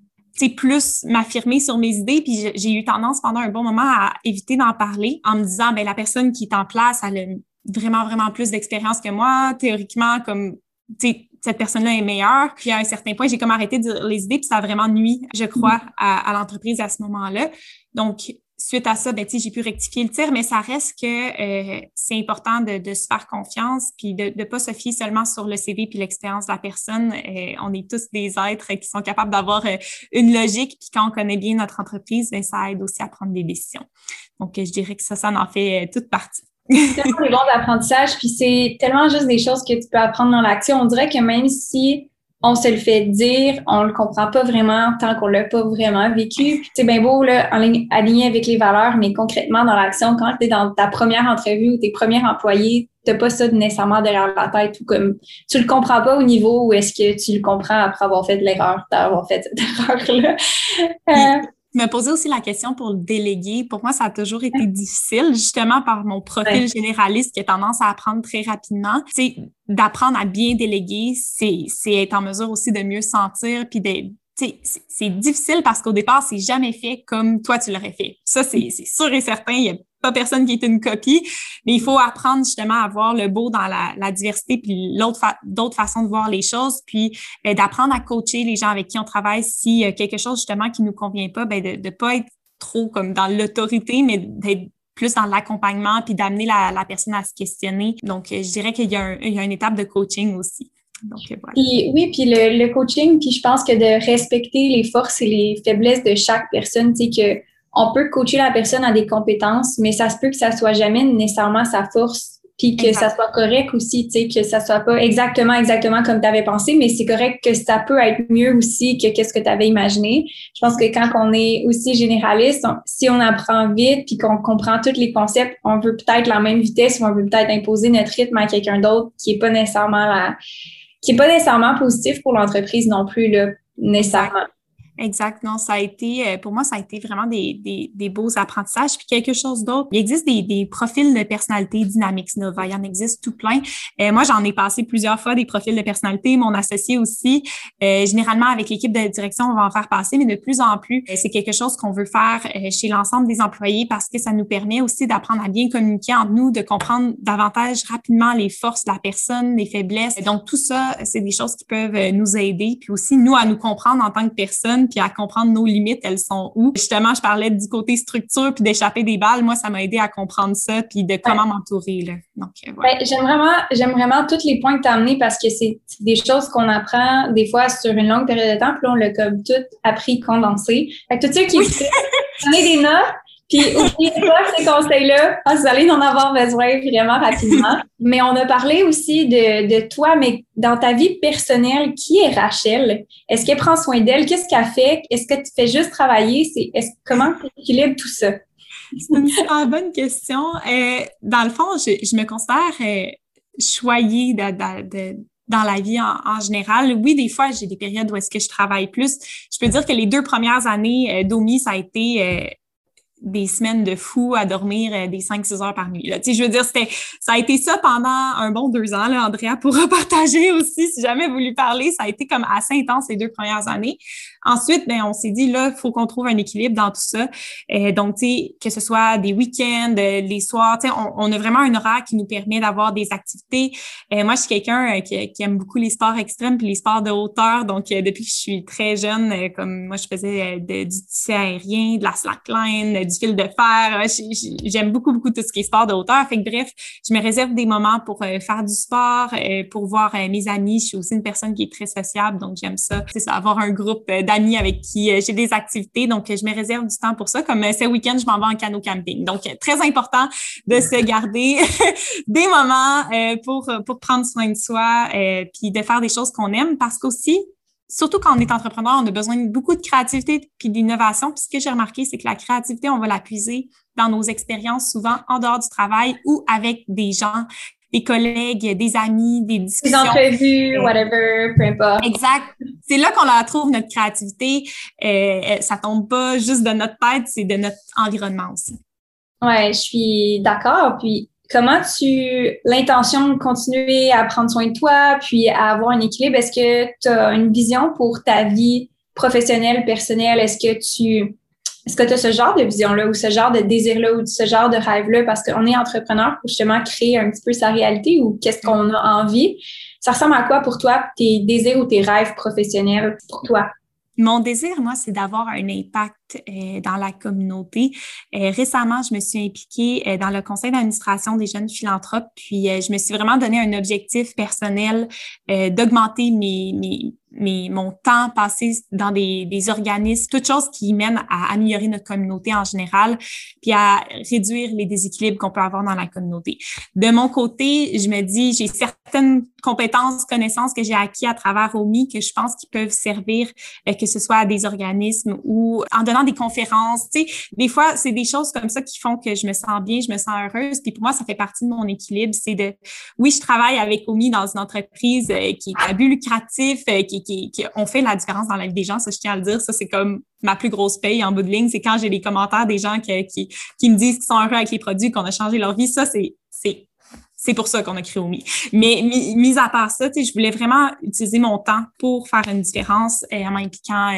plus m'affirmer sur mes idées. Puis j'ai eu tendance pendant un bon moment à éviter d'en parler en me disant, ben la personne qui est en place, elle a vraiment, vraiment plus d'expérience que moi. Théoriquement, comme, tu sais, cette personne-là est meilleure. Puis à un certain point, j'ai comme arrêté de dire les idées, puis ça a vraiment nuit, je crois, à, à l'entreprise à ce moment-là. Donc, suite à ça, ben, j'ai pu rectifier le tir, mais ça reste que euh, c'est important de, de, se faire confiance puis de ne pas se fier seulement sur le CV puis l'expérience de la personne. Euh, on est tous des êtres qui sont capables d'avoir euh, une logique, puis quand on connaît bien notre entreprise, ben, ça aide aussi à prendre des décisions. Donc, je dirais que ça, ça en fait toute partie. c'est tellement des bons apprentissages, puis c'est tellement juste des choses que tu peux apprendre dans l'action. On dirait que même si on se le fait dire, on le comprend pas vraiment tant qu'on l'a pas vraiment vécu. C'est bien beau, là, aligné avec les valeurs, mais concrètement, dans l'action, quand tu es dans ta première entrevue ou tes premiers employés, t'as pas ça nécessairement derrière la tête ou comme tu le comprends pas au niveau où est-ce que tu le comprends après avoir fait de l'erreur, d'avoir fait cette erreur-là. Euh, me poser aussi la question pour le déléguer. Pour moi, ça a toujours été difficile, justement par mon profil généraliste qui a tendance à apprendre très rapidement. C'est d'apprendre à bien déléguer, c'est être en mesure aussi de mieux sentir puis de c'est difficile parce qu'au départ, c'est jamais fait comme toi tu l'aurais fait. Ça, c'est sûr et certain. Il y a pas personne qui est une copie, mais il faut apprendre justement à voir le beau dans la, diversité, puis l'autre d'autres façons de voir les choses, puis ben, d'apprendre à coacher les gens avec qui on travaille si a quelque chose justement qui nous convient pas, ben, de ne pas être trop comme dans l'autorité, mais d'être plus dans l'accompagnement, puis d'amener la, personne à se questionner. Donc, je dirais qu'il y, a une étape de coaching aussi. Voilà. puis, oui, puis le, le, coaching, puis je pense que de respecter les forces et les faiblesses de chaque personne, tu sais, que on peut coacher la personne à des compétences, mais ça se peut que ça soit jamais nécessairement sa force, puis que ça soit correct aussi, tu sais, que ça soit pas exactement, exactement comme tu avais pensé, mais c'est correct que ça peut être mieux aussi que qu'est-ce que tu avais imaginé. Je pense que quand on est aussi généraliste, si on apprend vite puis qu'on comprend tous les concepts, on veut peut-être la même vitesse ou on veut peut-être imposer notre rythme à quelqu'un d'autre qui est pas nécessairement la, qui est pas nécessairement positif pour l'entreprise non plus, là, nécessairement. Exact. Non, ça a été, euh, pour moi, ça a été vraiment des, des, des beaux apprentissages. Puis quelque chose d'autre, il existe des, des profils de personnalité dynamiques Nova. Il y en existe tout plein. Euh, moi, j'en ai passé plusieurs fois des profils de personnalité. Mon associé aussi. Euh, généralement, avec l'équipe de direction, on va en faire passer, mais de plus en plus, c'est quelque chose qu'on veut faire chez l'ensemble des employés parce que ça nous permet aussi d'apprendre à bien communiquer entre nous, de comprendre davantage rapidement les forces de la personne, les faiblesses. Donc, tout ça, c'est des choses qui peuvent nous aider. Puis aussi, nous, à nous comprendre en tant que personne puis à comprendre nos limites, elles sont où. Justement, je parlais du côté structure puis d'échapper des balles. Moi, ça m'a aidé à comprendre ça puis de comment m'entourer. Donc, euh, ouais. j'aime vraiment, j'aime vraiment tous les points que tu as amenés parce que c'est des choses qu'on apprend des fois sur une longue période de temps. Puis là, on l'a comme tout appris condensé. Fait que tout ceux qui oui. donner des notes, puis oubliez pas ces conseils-là, ah, vous allez en avoir besoin vraiment rapidement. Mais on a parlé aussi de, de toi, mais dans ta vie personnelle, qui est Rachel? Est-ce qu'elle prend soin d'elle? Qu'est-ce qu'elle fait? Est-ce que tu fais juste travailler? Comment tu équilibres tout ça? C'est une bonne question. Euh, dans le fond, je, je me considère euh, choyée dans la vie en, général. Oui, des fois, j'ai des périodes où est-ce que je travaille plus. Je peux dire que les deux premières années euh, d'OMI, ça a été des semaines de fou à dormir euh, des 5-6 heures par nuit. Là. Je veux dire, c'était, ça a été ça pendant un bon deux ans. Là, Andrea pourra partager aussi si jamais vous lui parler. Ça a été comme assez intense les deux premières années. Ensuite, ben, on s'est dit, là, il faut qu'on trouve un équilibre dans tout ça. Euh, donc, tu sais, que ce soit des week-ends, euh, les soirs, tu sais, on, on, a vraiment un horaire qui nous permet d'avoir des activités. Euh, moi, je suis quelqu'un euh, qui, qui, aime beaucoup les sports extrêmes puis les sports de hauteur. Donc, depuis que je suis très jeune, comme moi, je faisais du tissu aérien, de la slackline, du fil de fer. J'aime beaucoup, beaucoup tout ce qui est sport de hauteur. Fait que bref, je me réserve des moments pour faire du sport, pour voir mes amis. Je suis aussi une personne qui est très sociable, donc j'aime ça. C'est ça, avoir un groupe avec qui euh, j'ai des activités. Donc, je me réserve du temps pour ça. Comme euh, ce week-end, je m'en vais en canot camping. Donc, très important de se garder des moments euh, pour, pour prendre soin de soi puis de faire des choses qu'on aime parce qu'aussi, surtout quand on est entrepreneur, on a besoin de beaucoup de créativité puis d'innovation. Puis ce que j'ai remarqué, c'est que la créativité, on va la puiser dans nos expériences, souvent en dehors du travail ou avec des gens des collègues, des amis, des discussions. Des entrevues, whatever, peu importe. Exact. C'est là qu'on la trouve, notre créativité. Euh, ça tombe pas juste de notre tête, c'est de notre environnement aussi. Ouais, je suis d'accord. Puis, comment tu, l'intention de continuer à prendre soin de toi, puis à avoir un équilibre, est-ce que tu as une vision pour ta vie professionnelle, personnelle? Est-ce que tu, est-ce que tu as ce genre de vision-là ou ce genre de désir-là ou ce genre de rêve-là? Parce qu'on est entrepreneur pour justement créer un petit peu sa réalité ou qu'est-ce qu'on a envie? Ça ressemble à quoi pour toi, tes désirs ou tes rêves professionnels pour toi? Mon désir, moi, c'est d'avoir un impact euh, dans la communauté. Euh, récemment, je me suis impliquée euh, dans le conseil d'administration des jeunes philanthropes, puis je me suis vraiment donné un objectif personnel d'augmenter mon temps passé dans des, organismes, toutes choses qui mènent à améliorer notre communauté en général, puis à réduire les déséquilibres qu'on peut avoir dans la communauté. De mon côté, je me dis, j'ai certaines compétences, connaissances que j'ai acquis à travers OMI que je pense qu'ils peuvent servir, que ce soit à des organismes ou en donnant des conférences. Tu sais, des fois, c'est des choses comme ça qui font que je me sens bien, je me sens heureuse. Puis pour moi, ça fait partie de mon équilibre. C'est de, oui, je travaille avec OMI dans une entreprise euh, qui est à but lucratif, euh, qui qui, ont fait la différence dans la vie des gens. Ça, je tiens à le dire. Ça, c'est comme ma plus grosse paye en bout de ligne. C'est quand j'ai les commentaires des gens qui, qui, me disent qu'ils sont heureux avec les produits, qu'on a changé leur vie. Ça, c'est, c'est, c'est pour ça qu'on a créé OMI. Mais mis, à part ça, je voulais vraiment utiliser mon temps pour faire une différence euh, en m'impliquant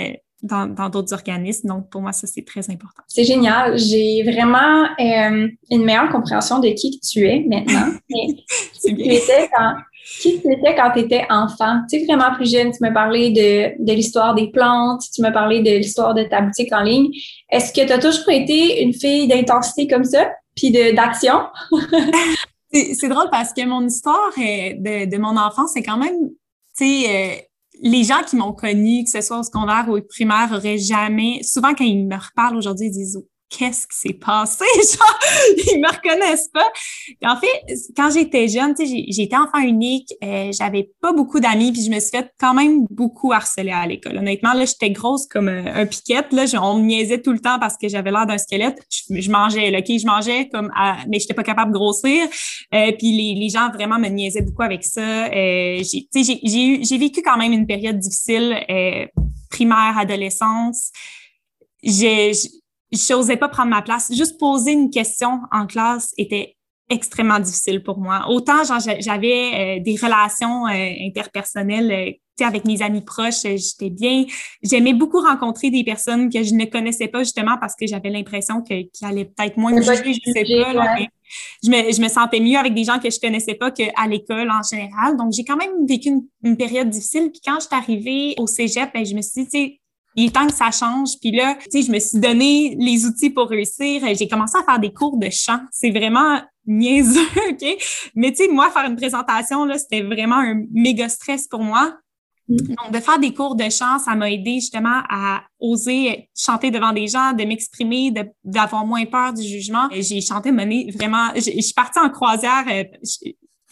dans d'autres organismes. Donc, pour moi, ça, c'est très important. C'est génial. J'ai vraiment euh, une meilleure compréhension de qui que tu es maintenant. c'est bien. Tu étais quand, qui tu étais quand tu étais enfant? Tu sais, vraiment plus jeune, tu m'as parlé de, de l'histoire des plantes, tu m'as parlé de l'histoire de ta boutique en ligne. Est-ce que tu as toujours été une fille d'intensité comme ça, puis d'action? c'est drôle parce que mon histoire de, de mon enfance, c'est quand même, tu sais, euh, les gens qui m'ont connue, que ce soit au secondaire ou au primaire, auraient jamais, souvent quand ils me reparlent aujourd'hui, ils disent qu'est-ce qui s'est passé? Genre, ils me reconnaissent pas. en fait, quand j'étais jeune, j'étais enfant unique, euh, j'avais pas beaucoup d'amis, puis je me suis fait quand même beaucoup harceler à l'école. Honnêtement, là, j'étais grosse comme un, un piquette. Là, on me niaisait tout le temps parce que j'avais l'air d'un squelette. Je, mangeais, là, OK, je mangeais comme, mais j'étais pas capable de grossir. Euh, puis les, gens vraiment me niaisaient beaucoup avec ça. Euh, j'ai vécu quand même une période difficile, euh, primaire, adolescence. J'ai je n'osais pas prendre ma place. Juste poser une question en classe était extrêmement difficile pour moi. Autant j'avais euh, des relations euh, interpersonnelles euh, avec mes amis proches, j'étais bien. J'aimais beaucoup rencontrer des personnes que je ne connaissais pas justement parce que j'avais l'impression qu'ils allaient peut-être moins me juger, je sais pas. je, me, je me sentais mieux avec des gens que je connaissais pas qu'à l'école en général. Donc, j'ai quand même vécu une, période difficile. Puis quand je suis arrivée au cégep, ben, je me suis dit, il est temps que ça change. Puis là, tu sais, je me suis donné les outils pour réussir. J'ai commencé à faire des cours de chant. C'est vraiment niaiseux, OK? Mais tu sais, moi, faire une présentation, là, c'était vraiment un méga stress pour moi. Mm. Donc, de faire des cours de chant, ça m'a aidé justement à oser chanter devant des gens, de m'exprimer, d'avoir moins peur du jugement. J'ai chanté mener vraiment, je suis partie en croisière euh,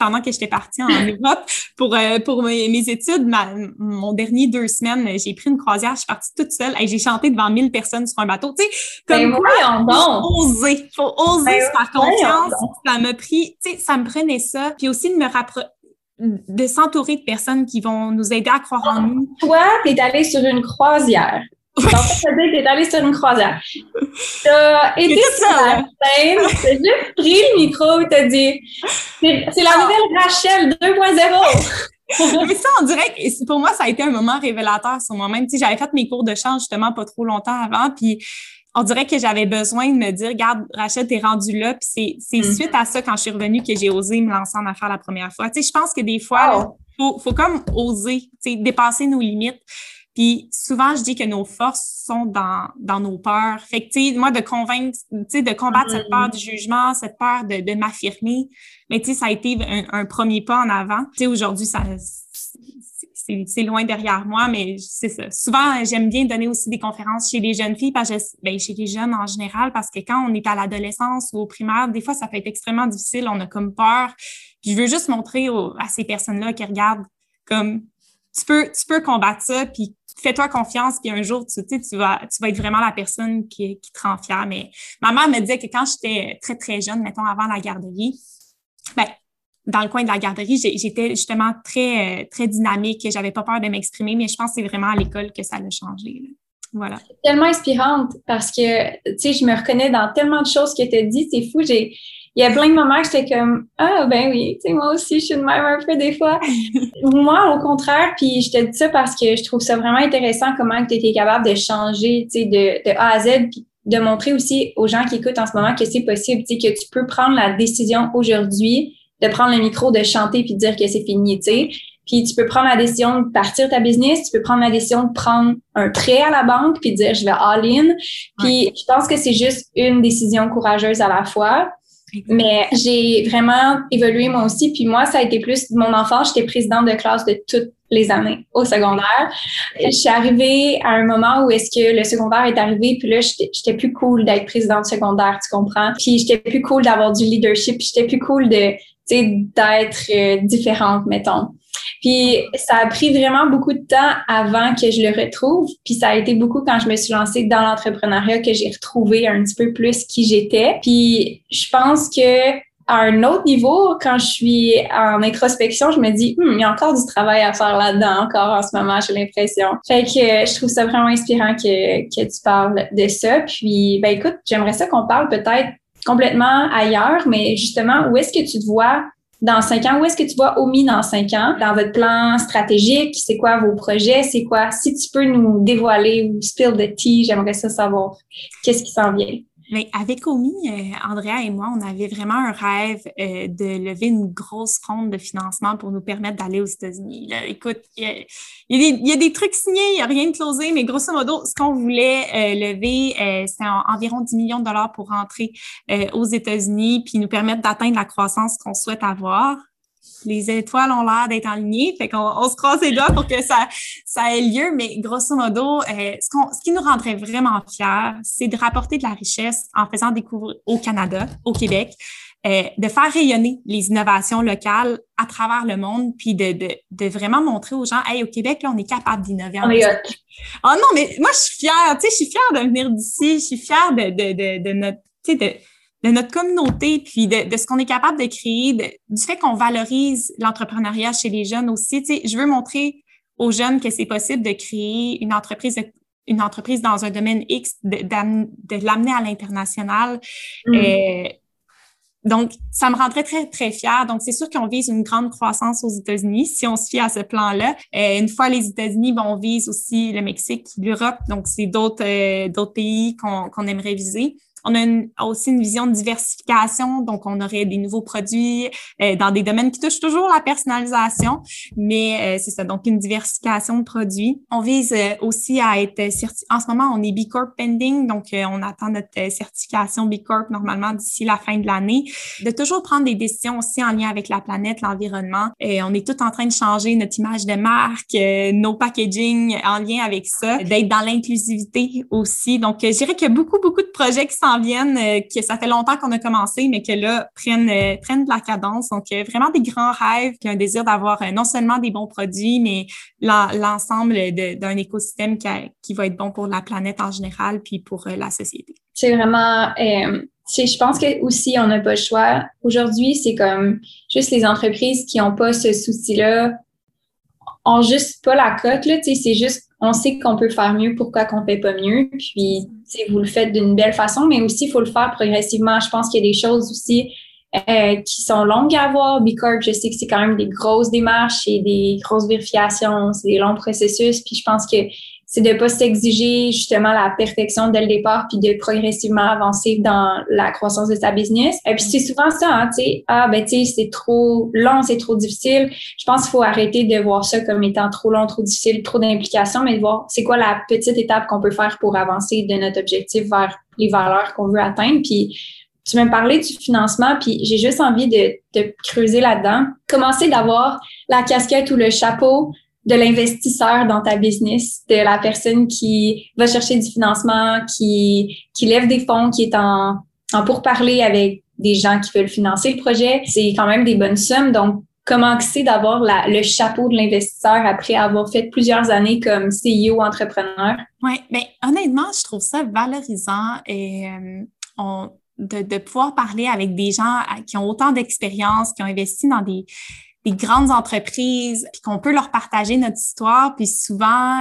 pendant que j'étais partie en Europe pour, euh, pour mes, études, mon dernier deux semaines, j'ai pris une croisière, je suis partie toute seule et j'ai chanté devant 1000 personnes sur un bateau. Tu sais, comme ben faut oser, faut oser ben se faire confiance. Ça m'a pris, tu sais, ça me prenait ça. Puis aussi de me rapprocher de s'entourer de personnes qui vont nous aider à croire en nous. Toi, tu es allé sur une croisière. En fait, tu es allé sur une croisière. Tu as été sur la scène, tu as juste pris le micro et tu as dit c'est la ah. nouvelle Rachel 2.0. Mais ça, on dirait que pour moi, ça a été un moment révélateur sur moi-même. Tu sais, j'avais fait mes cours de chant justement pas trop longtemps avant, puis on dirait que j'avais besoin de me dire, regarde, Rachel, t'es rendue là. Puis c'est mm. suite à ça, quand je suis revenue, que j'ai osé me lancer en affaires la première fois. Tu sais, je pense que des fois, il faut, faut comme oser, tu sais, dépasser nos limites. Puis souvent, je dis que nos forces sont dans, dans nos peurs. Fait que, tu sais, moi, de convaincre, tu sais, de combattre cette peur du jugement, cette peur de, de m'affirmer, mais tu sais, ça a été un, un, premier pas en avant. Tu sais, aujourd'hui, ça c'est loin derrière moi, mais c'est ça. Souvent, j'aime bien donner aussi des conférences chez les jeunes filles, parce que, ben, chez les jeunes en général, parce que quand on est à l'adolescence ou au primaire, des fois, ça peut être extrêmement difficile, on a comme peur. Puis je veux juste montrer à ces personnes-là qui regardent comme tu peux, tu peux combattre ça, puis fais-toi confiance, puis un jour, tu, vas, être vraiment la personne qui, qui te rend fière. Mais ma mère me disait que quand j'étais très, très jeune, mettons avant la garderie, ben, dans le coin de la garderie, j'étais justement très, très dynamique. J'avais pas peur de m'exprimer, mais je pense que c'est vraiment à l'école que ça a changé. Voilà. Tellement inspirante parce que, tu je me reconnais dans tellement de choses que tu as dit. C'est fou. Il y a plein de moments que j'étais comme, ah, ben oui, tu sais, moi aussi, je suis de même un peu des fois. moi, au contraire, puis je te dis ça parce que je trouve ça vraiment intéressant comment tu étais capable de changer, tu sais, de, de A à Z, puis de montrer aussi aux gens qui écoutent en ce moment que c'est possible, tu sais, que tu peux prendre la décision aujourd'hui de prendre le micro, de chanter puis de dire que c'est fini, tu sais. Puis tu peux prendre la décision de partir ta business, tu peux prendre la décision de prendre un prêt à la banque puis de dire je vais all-in. Puis je pense que c'est juste une décision courageuse à la fois. Mais j'ai vraiment évolué moi aussi. Puis moi, ça a été plus mon enfant. J'étais présidente de classe de toutes les années au secondaire. Je suis arrivée à un moment où est-ce que le secondaire est arrivé, puis là, j'étais plus cool d'être présidente secondaire, tu comprends? Puis j'étais plus cool d'avoir du leadership, puis j'étais plus cool de d'être euh, différente, mettons. Puis ça a pris vraiment beaucoup de temps avant que je le retrouve. Puis ça a été beaucoup quand je me suis lancée dans l'entrepreneuriat que j'ai retrouvé un petit peu plus qui j'étais. Puis je pense que à un autre niveau, quand je suis en introspection, je me dis, hum, il y a encore du travail à faire là-dedans, encore en ce moment, j'ai l'impression. Fait que je trouve ça vraiment inspirant que, que tu parles de ça. Puis, ben écoute, j'aimerais ça qu'on parle peut-être complètement ailleurs, mais justement, où est-ce que tu te vois dans cinq ans? Où est-ce que tu vois OMI dans cinq ans? Dans votre plan stratégique, c'est quoi vos projets? C'est quoi? Si tu peux nous dévoiler ou spill the tea, j'aimerais ça savoir. Qu'est-ce qui s'en vient? Mais avec Omi, euh, Andrea et moi, on avait vraiment un rêve euh, de lever une grosse ronde de financement pour nous permettre d'aller aux États-Unis. Écoute, il y, a, des trucs signés, il n'y a rien de closé, mais grosso modo, ce qu'on voulait euh, lever, c'est environ 10 millions de dollars pour rentrer aux États-Unis puis nous permettre d'atteindre la croissance qu'on souhaite avoir les étoiles ont l'air d'être alignées, fait qu'on on se croise les doigts pour que ça, ça ait lieu, mais grosso modo, euh, ce, ce qui nous rendrait vraiment fiers, c'est de rapporter de la richesse en faisant découvrir au Canada, au Québec, euh, de faire rayonner les innovations locales à travers le monde, puis de, de, de vraiment montrer aux gens, hey, au Québec, là, on est capable d'innover. Oh non, mais moi, je suis fière, tu sais, je suis fière de venir d'ici, je suis fière de, de, de, de notre, tu sais, de de notre communauté, puis de, de ce qu'on est capable de créer, du fait qu'on valorise l'entrepreneuriat chez les jeunes aussi. Tu sais, je veux montrer aux jeunes que c'est possible de créer une entreprise une entreprise dans un domaine X, de, de, l'amener à l'international. Mm. Euh, donc, ça me rendrait très, très fière. Donc, c'est sûr qu'on vise une grande croissance aux États-Unis si on se fie à ce plan-là. Euh, une fois les États-Unis, bon, on vise aussi le Mexique, l'Europe. Donc, c'est d'autres euh, d'autres pays qu'on qu'on aimerait viser. On a aussi une vision de diversification, donc on aurait des nouveaux produits euh, dans des domaines qui touchent toujours la personnalisation, mais euh, c'est ça, donc une diversification de produits. On vise euh, aussi à être certifié. En ce moment, on est B Corp pending, donc on attend notre certification B Corp normalement d'ici la fin de l'année. De toujours prendre des décisions aussi en lien avec la planète, l'environnement. On est tout en train de changer notre image de marque, nos packaging en lien avec ça, d'être dans l'inclusivité aussi. Donc, je dirais qu'il y a beaucoup, beaucoup de projets qui sont viennent, euh, que ça fait longtemps qu'on a commencé, mais que là, prennent, euh, prennent de la cadence. Donc, vraiment des grands rêves, puis un désir d'avoir non seulement des bons produits, mais l'ensemble d'un écosystème qui, qui, va être bon pour la planète en général, puis pour la société. C'est vraiment je pense que aussi on n'a pas le choix. Aujourd'hui, c'est comme juste les entreprises qui n'ont pas ce souci-là ont juste pas la cote là. C'est juste, on sait qu'on peut faire mieux. Pourquoi qu'on fait pas mieux Puis, vous le faites d'une belle façon, mais aussi il faut le faire progressivement. Je pense qu'il y a des choses aussi euh, qui sont longues à avoir. B Corp, je sais que c'est quand même des grosses démarches et des grosses vérifications, c'est des longs processus. Puis je pense que c'est de pas s'exiger justement la perfection dès le départ puis de progressivement avancer dans la croissance de sa business. Et puis c'est souvent ça, hein, tu sais, ah ben tu sais c'est trop long, c'est trop difficile. Je pense qu'il faut arrêter de voir ça comme étant trop long, trop difficile, trop d'implications, mais de voir c'est quoi la petite étape qu'on peut faire pour avancer de notre objectif vers les valeurs qu'on veut atteindre. Puis tu m'as parlé du financement, puis j'ai juste envie de, de creuser là-dedans. Commencer d'avoir la casquette ou le chapeau de l'investisseur dans ta business, de la personne qui va chercher du financement, qui, qui lève des fonds, qui est en, en pourparler avec des gens qui veulent financer le projet. C'est quand même des bonnes sommes. Donc, comment c'est d'avoir le chapeau de l'investisseur après avoir fait plusieurs années comme CEO entrepreneur? Oui, bien honnêtement, je trouve ça valorisant et euh, de, de pouvoir parler avec des gens qui ont autant d'expérience, qui ont investi dans des des grandes entreprises, puis qu'on peut leur partager notre histoire. Puis souvent,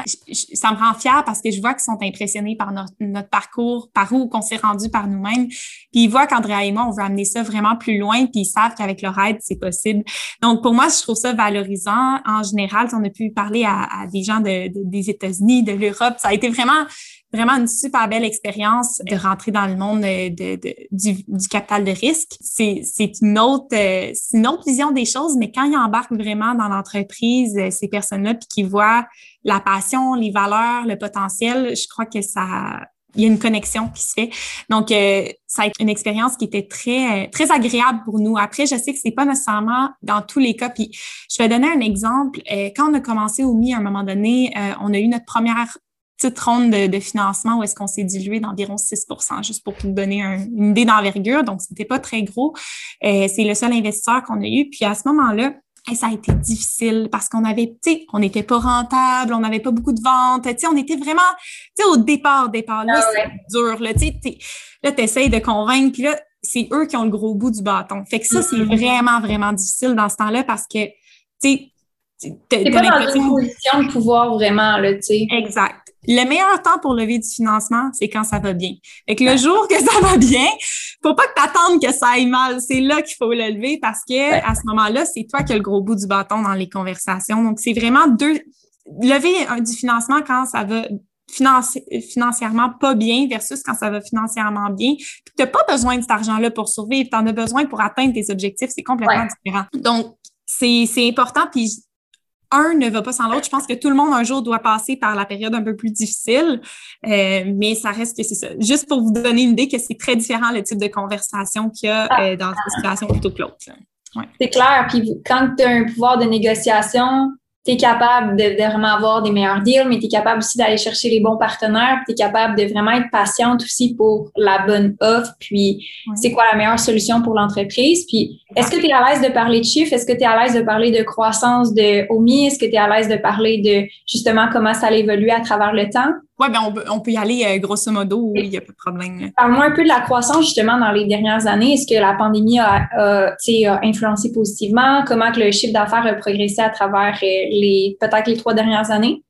ça me rend fière parce que je vois qu'ils sont impressionnés par notre, parcours, par où qu'on s'est rendu par nous-mêmes. Puis ils voient qu'Andrea et moi, on veut amener ça vraiment plus loin, puis ils savent qu'avec leur aide, c'est possible. Donc pour moi, je trouve ça valorisant. En général, on a pu parler à, des gens de, des États-Unis, de l'Europe. Ça a été vraiment vraiment une super belle expérience de rentrer dans le monde de, de, du, capital de risque. C'est, une autre, euh, une autre vision des choses, mais quand ils embarquent vraiment dans l'entreprise, euh, ces personnes-là, puis qu'ils voient la passion, les valeurs, le potentiel, je crois que ça, il y a une connexion qui se fait. Donc, euh, ça a été une expérience qui était très, très agréable pour nous. Après, je sais que c'est pas nécessairement dans tous les cas. Puis, je vais donner un exemple. quand on a commencé au MI à un moment donné, on a eu notre première petite ronde de, financement où est-ce qu'on s'est dilué d'environ 6% juste pour vous donner une idée d'envergure. Donc, c'était pas très gros. Euh, c'est le seul investisseur qu'on a eu. Puis à ce moment-là, ça a été difficile parce qu'on avait, tu sais, on n'était pas rentable, on n'avait pas beaucoup de ventes, tu sais, on était vraiment, tu sais, au départ, départ, là, ah c'est dur, là, tu sais, là, tu essayes de convaincre, puis là, c'est eux qui ont le gros bout du bâton. Fait que ça, c'est mm-hmm. vraiment, vraiment difficile dans ce temps-là parce que, tu sais, T'es pas dans une position de pouvoir vraiment, là, tu sais. Exact. Le meilleur temps pour lever du financement, c'est quand ça va bien. Fait que le jour que ça va bien, faut pas que t'attendes que ça aille mal. C'est là qu'il faut le lever parce que à ce moment-là, c'est toi qui as le gros bout du bâton dans les conversations. Donc, c'est vraiment deux, lever du financement quand ça va financièrement pas bien versus quand ça va financièrement bien. Tu n'as pas besoin de cet argent-là pour survivre, tu en as besoin pour atteindre tes objectifs, c'est complètement différent. Donc, c'est important, puis un ne va pas sans l'autre. Je pense que tout le monde un jour doit passer par la période un peu plus difficile, euh, mais ça reste que c'est ça. Juste pour vous donner une idée que c'est très différent le type de conversation qu'il y a ah. euh, dans une situation plutôt que l'autre. C'est clair. Puis quand tu as un pouvoir de négociation, tu es capable de, vraiment avoir des meilleurs deals, mais tu es capable aussi d'aller chercher les bons partenaires, tu es capable de vraiment être patiente aussi pour la bonne offre, puis c'est quoi la meilleure solution pour l'entreprise? Puis est-ce que tu es à l'aise de parler de chiffres? Est-ce que tu es à l'aise de parler de croissance de OMI? Est-ce que tu es à l'aise de parler de justement comment ça a évolué à travers le temps? Oui, ben on, peut y aller euh, grosso modo, il n'y a pas de problème. Parle-moi un peu de la croissance justement dans les dernières années. Est-ce que la pandémie a, a, influencé positivement? Comment que le chiffre d'affaires a progressé à travers euh, les peut-être les trois dernières années?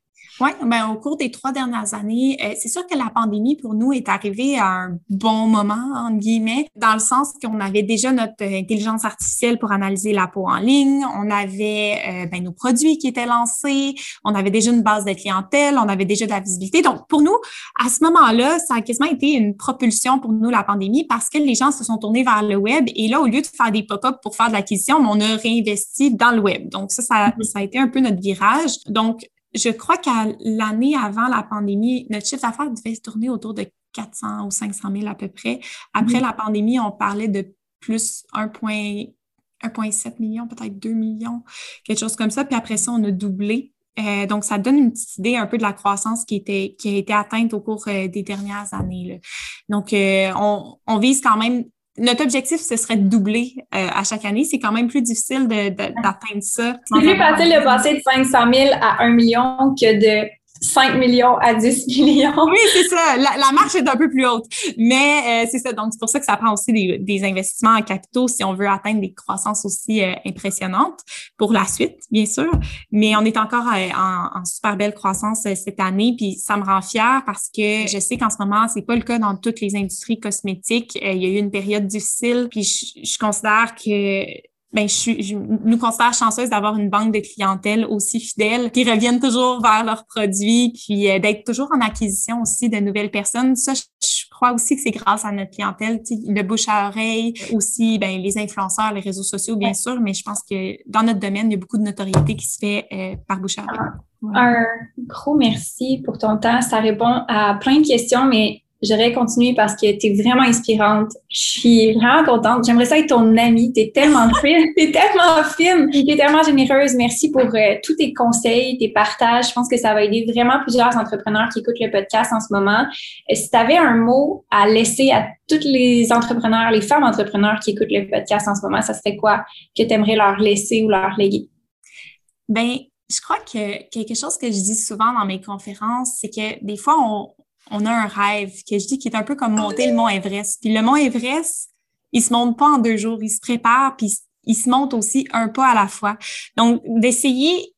Oui, ben, au cours des trois dernières années, euh, c'est sûr que la pandémie pour nous est arrivée à un bon moment, entre guillemets, dans le sens qu'on avait déjà notre intelligence artificielle pour analyser la peau en ligne, on avait euh, ben, nos produits qui étaient lancés, on avait déjà une base de clientèle, on avait déjà de la visibilité. Donc, pour nous, à ce moment-là, ça a quasiment été une propulsion pour nous, la pandémie, parce que les gens se sont tournés vers le web et là, au lieu de faire des pop-up pour faire de l'acquisition, on a réinvesti dans le web. Donc, ça, ça, mm-hmm. ça a été un peu notre virage. Donc, je crois qu'à l'année avant la pandémie, notre chiffre d'affaires devait se tourner autour de 400 ou 500 000 à peu près. Après mm-hmm. la pandémie, on parlait de plus 1,7 million, peut-être 2 millions, quelque chose comme ça. Puis après ça, on a doublé Euh, donc, ça donne une petite idée un peu de la croissance qui, était, qui a été atteinte au cours euh, des dernières années. Là. Donc, euh, on, on, vise quand même. Notre objectif, ce serait de doubler à chaque année. C'est quand même plus difficile d'atteindre ça. C'est plus facile de passer de 500 000 à 1 million que de 5 millions à 10 millions. Oui, c'est ça. La, marche est un peu plus haute. Mais euh, c'est ça. Donc, c'est pour ça que ça prend aussi des, des, investissements en capitaux si on veut atteindre des croissances aussi euh, impressionnantes pour la suite, bien sûr. Mais on est encore euh, en, en, super belle croissance cette année. Puis ça me rend fière parce que je sais qu'en ce moment, c'est pas le cas dans toutes les industries cosmétiques. il y a eu une période difficile. Puis je, je considère que ben, je, suis, je nous considère chanceuse d'avoir une banque de clientèle aussi fidèle qui reviennent toujours vers leurs produits, puis euh, d'être toujours en acquisition aussi de nouvelles personnes. Ça, je, crois aussi que c'est grâce à notre clientèle, le bouche à oreille, aussi ben, les influenceurs, les réseaux sociaux, bien sûr, mais je pense que dans notre domaine, il y a beaucoup de notoriété qui se fait euh, par bouche à oreille. Un gros merci pour ton temps. Ça répond à plein de questions, mais j'aurais continué parce que tu es vraiment inspirante. Je suis vraiment contente. J'aimerais ça être ton amie. Tu es tellement fine. Tu es tellement fine. Tu es tellement généreuse. Merci pour euh, tous tes conseils, tes partages. Je pense que ça va aider vraiment plusieurs entrepreneurs qui écoutent le podcast en ce moment. Et si tu avais un mot à laisser à tous les entrepreneurs, les femmes entrepreneurs qui écoutent le podcast en ce moment, ça serait quoi que tu aimerais leur laisser ou leur léguer? Ben, je crois que quelque chose que je dis souvent dans mes conférences, c'est que des fois, on, on a un rêve que je dis qui est un peu comme monter le mont Everest. Puis le mont Everest, il se monte pas en deux jours, il se prépare, puis il se monte aussi un pas à la fois. Donc, d'essayer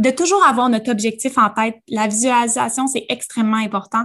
de toujours avoir notre objectif en tête. La visualisation, c'est extrêmement important,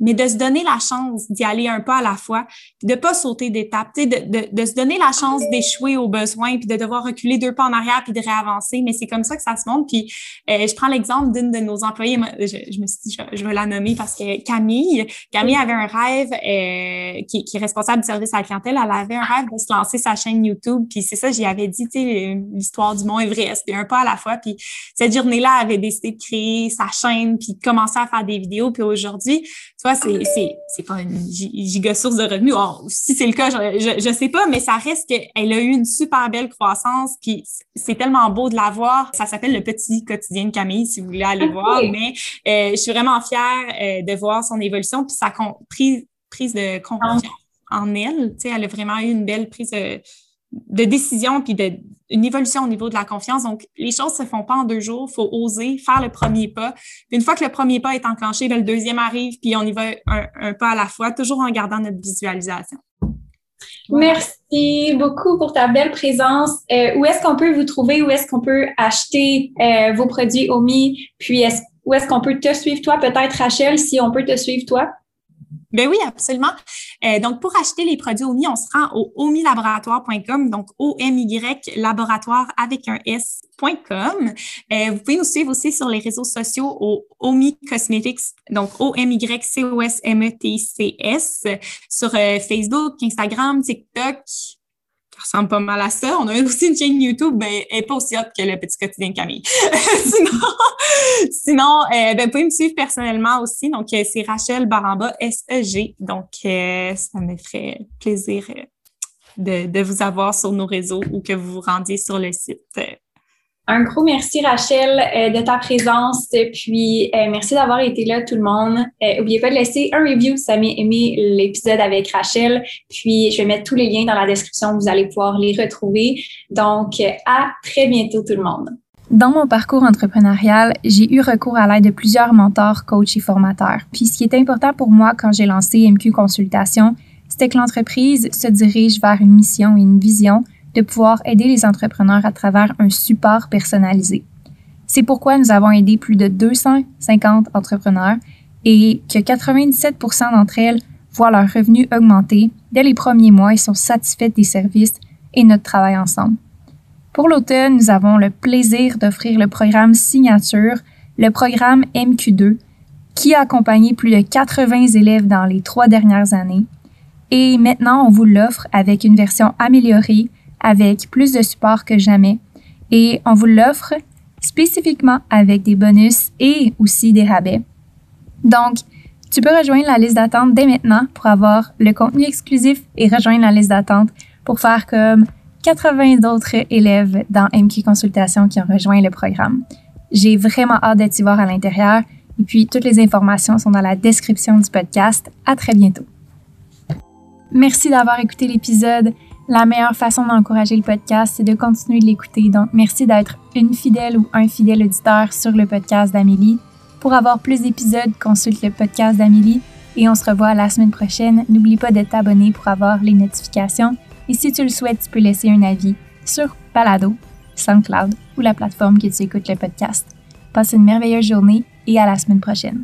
mais de se donner la chance d'y aller un pas à la fois, de pas sauter d'étape, de, de, de se donner la chance d'échouer aux besoins, puis de devoir reculer deux pas en arrière, puis de réavancer. Mais c'est comme ça que ça se monte. Puis euh, je prends l'exemple d'une de nos employés. Je, me suis dit, je, vais la nommer parce que Camille, Camille avait un rêve euh, qui, qui, est responsable du service à la clientèle. Elle avait un rêve de se lancer sa chaîne YouTube. Puis c'est ça, j'y avais dit, tu sais, l'histoire du Mont Everest, puis un pas à la fois. Puis cette journée là avait décidé de créer sa chaîne puis de commencer à faire des vidéos. Puis aujourd'hui, tu vois, c'est, c'est, c'est pas une giga source de revenus. si c'est le cas, je, je, sais pas, mais ça reste qu'elle a eu une super belle croissance. Puis c'est tellement beau de la voir. Ça s'appelle le petit quotidien de Camille, si vous voulez aller voir. Mais euh, je suis vraiment fière euh, de voir son évolution puis sa prise, prise de confiance en elle. Tu sais, elle a vraiment eu une belle prise de de décision puis de, une évolution au niveau de la confiance. Donc, les choses se font pas en deux jours. Faut oser faire le premier pas. Puis une fois que le premier pas est enclenché, ben, le deuxième arrive, puis on y va un, pas à la fois, toujours en gardant notre visualisation. Merci beaucoup pour ta belle présence. Euh, où est-ce qu'on peut vous trouver? Où est-ce qu'on peut acheter euh, vos produits OMI? Puis, où est-ce qu'on peut te suivre toi? Peut-être, Rachel, si on peut te suivre toi? Ben oui, absolument. Euh, donc, pour acheter les produits OMI, on se rend au omilaboratoire.com, donc O-M-Y laboratoire avec un S.com. Euh, vous pouvez nous suivre aussi sur les réseaux sociaux au OMI Cosmetics, donc O-M-Y-C-O-S-M-E-T-C-S, sur euh, Facebook, Instagram, TikTok, ressemble pas mal à ça. On a aussi une chaîne YouTube, ben, elle n'est pas aussi hot que le petit quotidien de Camille. sinon, sinon euh, ben, vous pouvez me suivre personnellement aussi. Donc, euh, c'est Rachel Baramba, SEG. Donc, euh, ça me ferait plaisir de, de, vous avoir sur nos réseaux ou que vous vous rendiez sur le site un gros merci, Rachel, euh, de ta présence. Puis, euh, merci d'avoir été là, tout le monde. N'oubliez euh, pas de laisser un review si vous avez aimé l'épisode avec Rachel. Puis, je vais mettre tous les liens dans la description. Vous allez pouvoir les retrouver. Donc, à très bientôt, tout le monde. Dans mon parcours entrepreneurial, j'ai eu recours à l'aide de plusieurs mentors, coachs et formateurs. Puis, ce qui est important pour moi quand j'ai lancé MQ Consultation, c'était que l'entreprise se dirige vers une mission et une vision de pouvoir aider les entrepreneurs à travers un support personnalisé. C'est pourquoi nous avons aidé plus de 250 entrepreneurs et que 97% d'entre elles voient leurs revenus augmenter dès les premiers mois et sont satisfaites des services et notre travail ensemble. Pour l'automne, nous avons le plaisir d'offrir le programme Signature, le programme MQ2, qui a accompagné plus de 80 élèves dans les trois dernières années. Et maintenant, on vous l'offre avec une version améliorée avec plus de support que jamais et on vous l'offre spécifiquement avec des bonus et aussi des rabais. Donc, tu peux rejoindre la liste d'attente dès maintenant pour avoir le contenu exclusif et rejoindre la liste d'attente pour faire comme 80 autres élèves dans MQ Consultation qui ont rejoint le programme. J'ai vraiment hâte d'être voir à l'intérieur. Et puis, toutes les informations sont dans la description du podcast. À très bientôt. Merci d'avoir écouté l'épisode. La meilleure façon d'encourager le podcast, c'est de continuer de l'écouter. Donc, merci d'être une fidèle ou un fidèle auditeur sur le podcast d'Amélie. Pour avoir plus d'épisodes, consulte le podcast d'Amélie et on se revoit la semaine prochaine. N'oublie pas de t'abonner pour avoir les notifications. Et si tu le souhaites, tu peux laisser un avis sur Palado, SoundCloud ou la plateforme que tu écoutes le podcast. Passe une merveilleuse journée et à la semaine prochaine.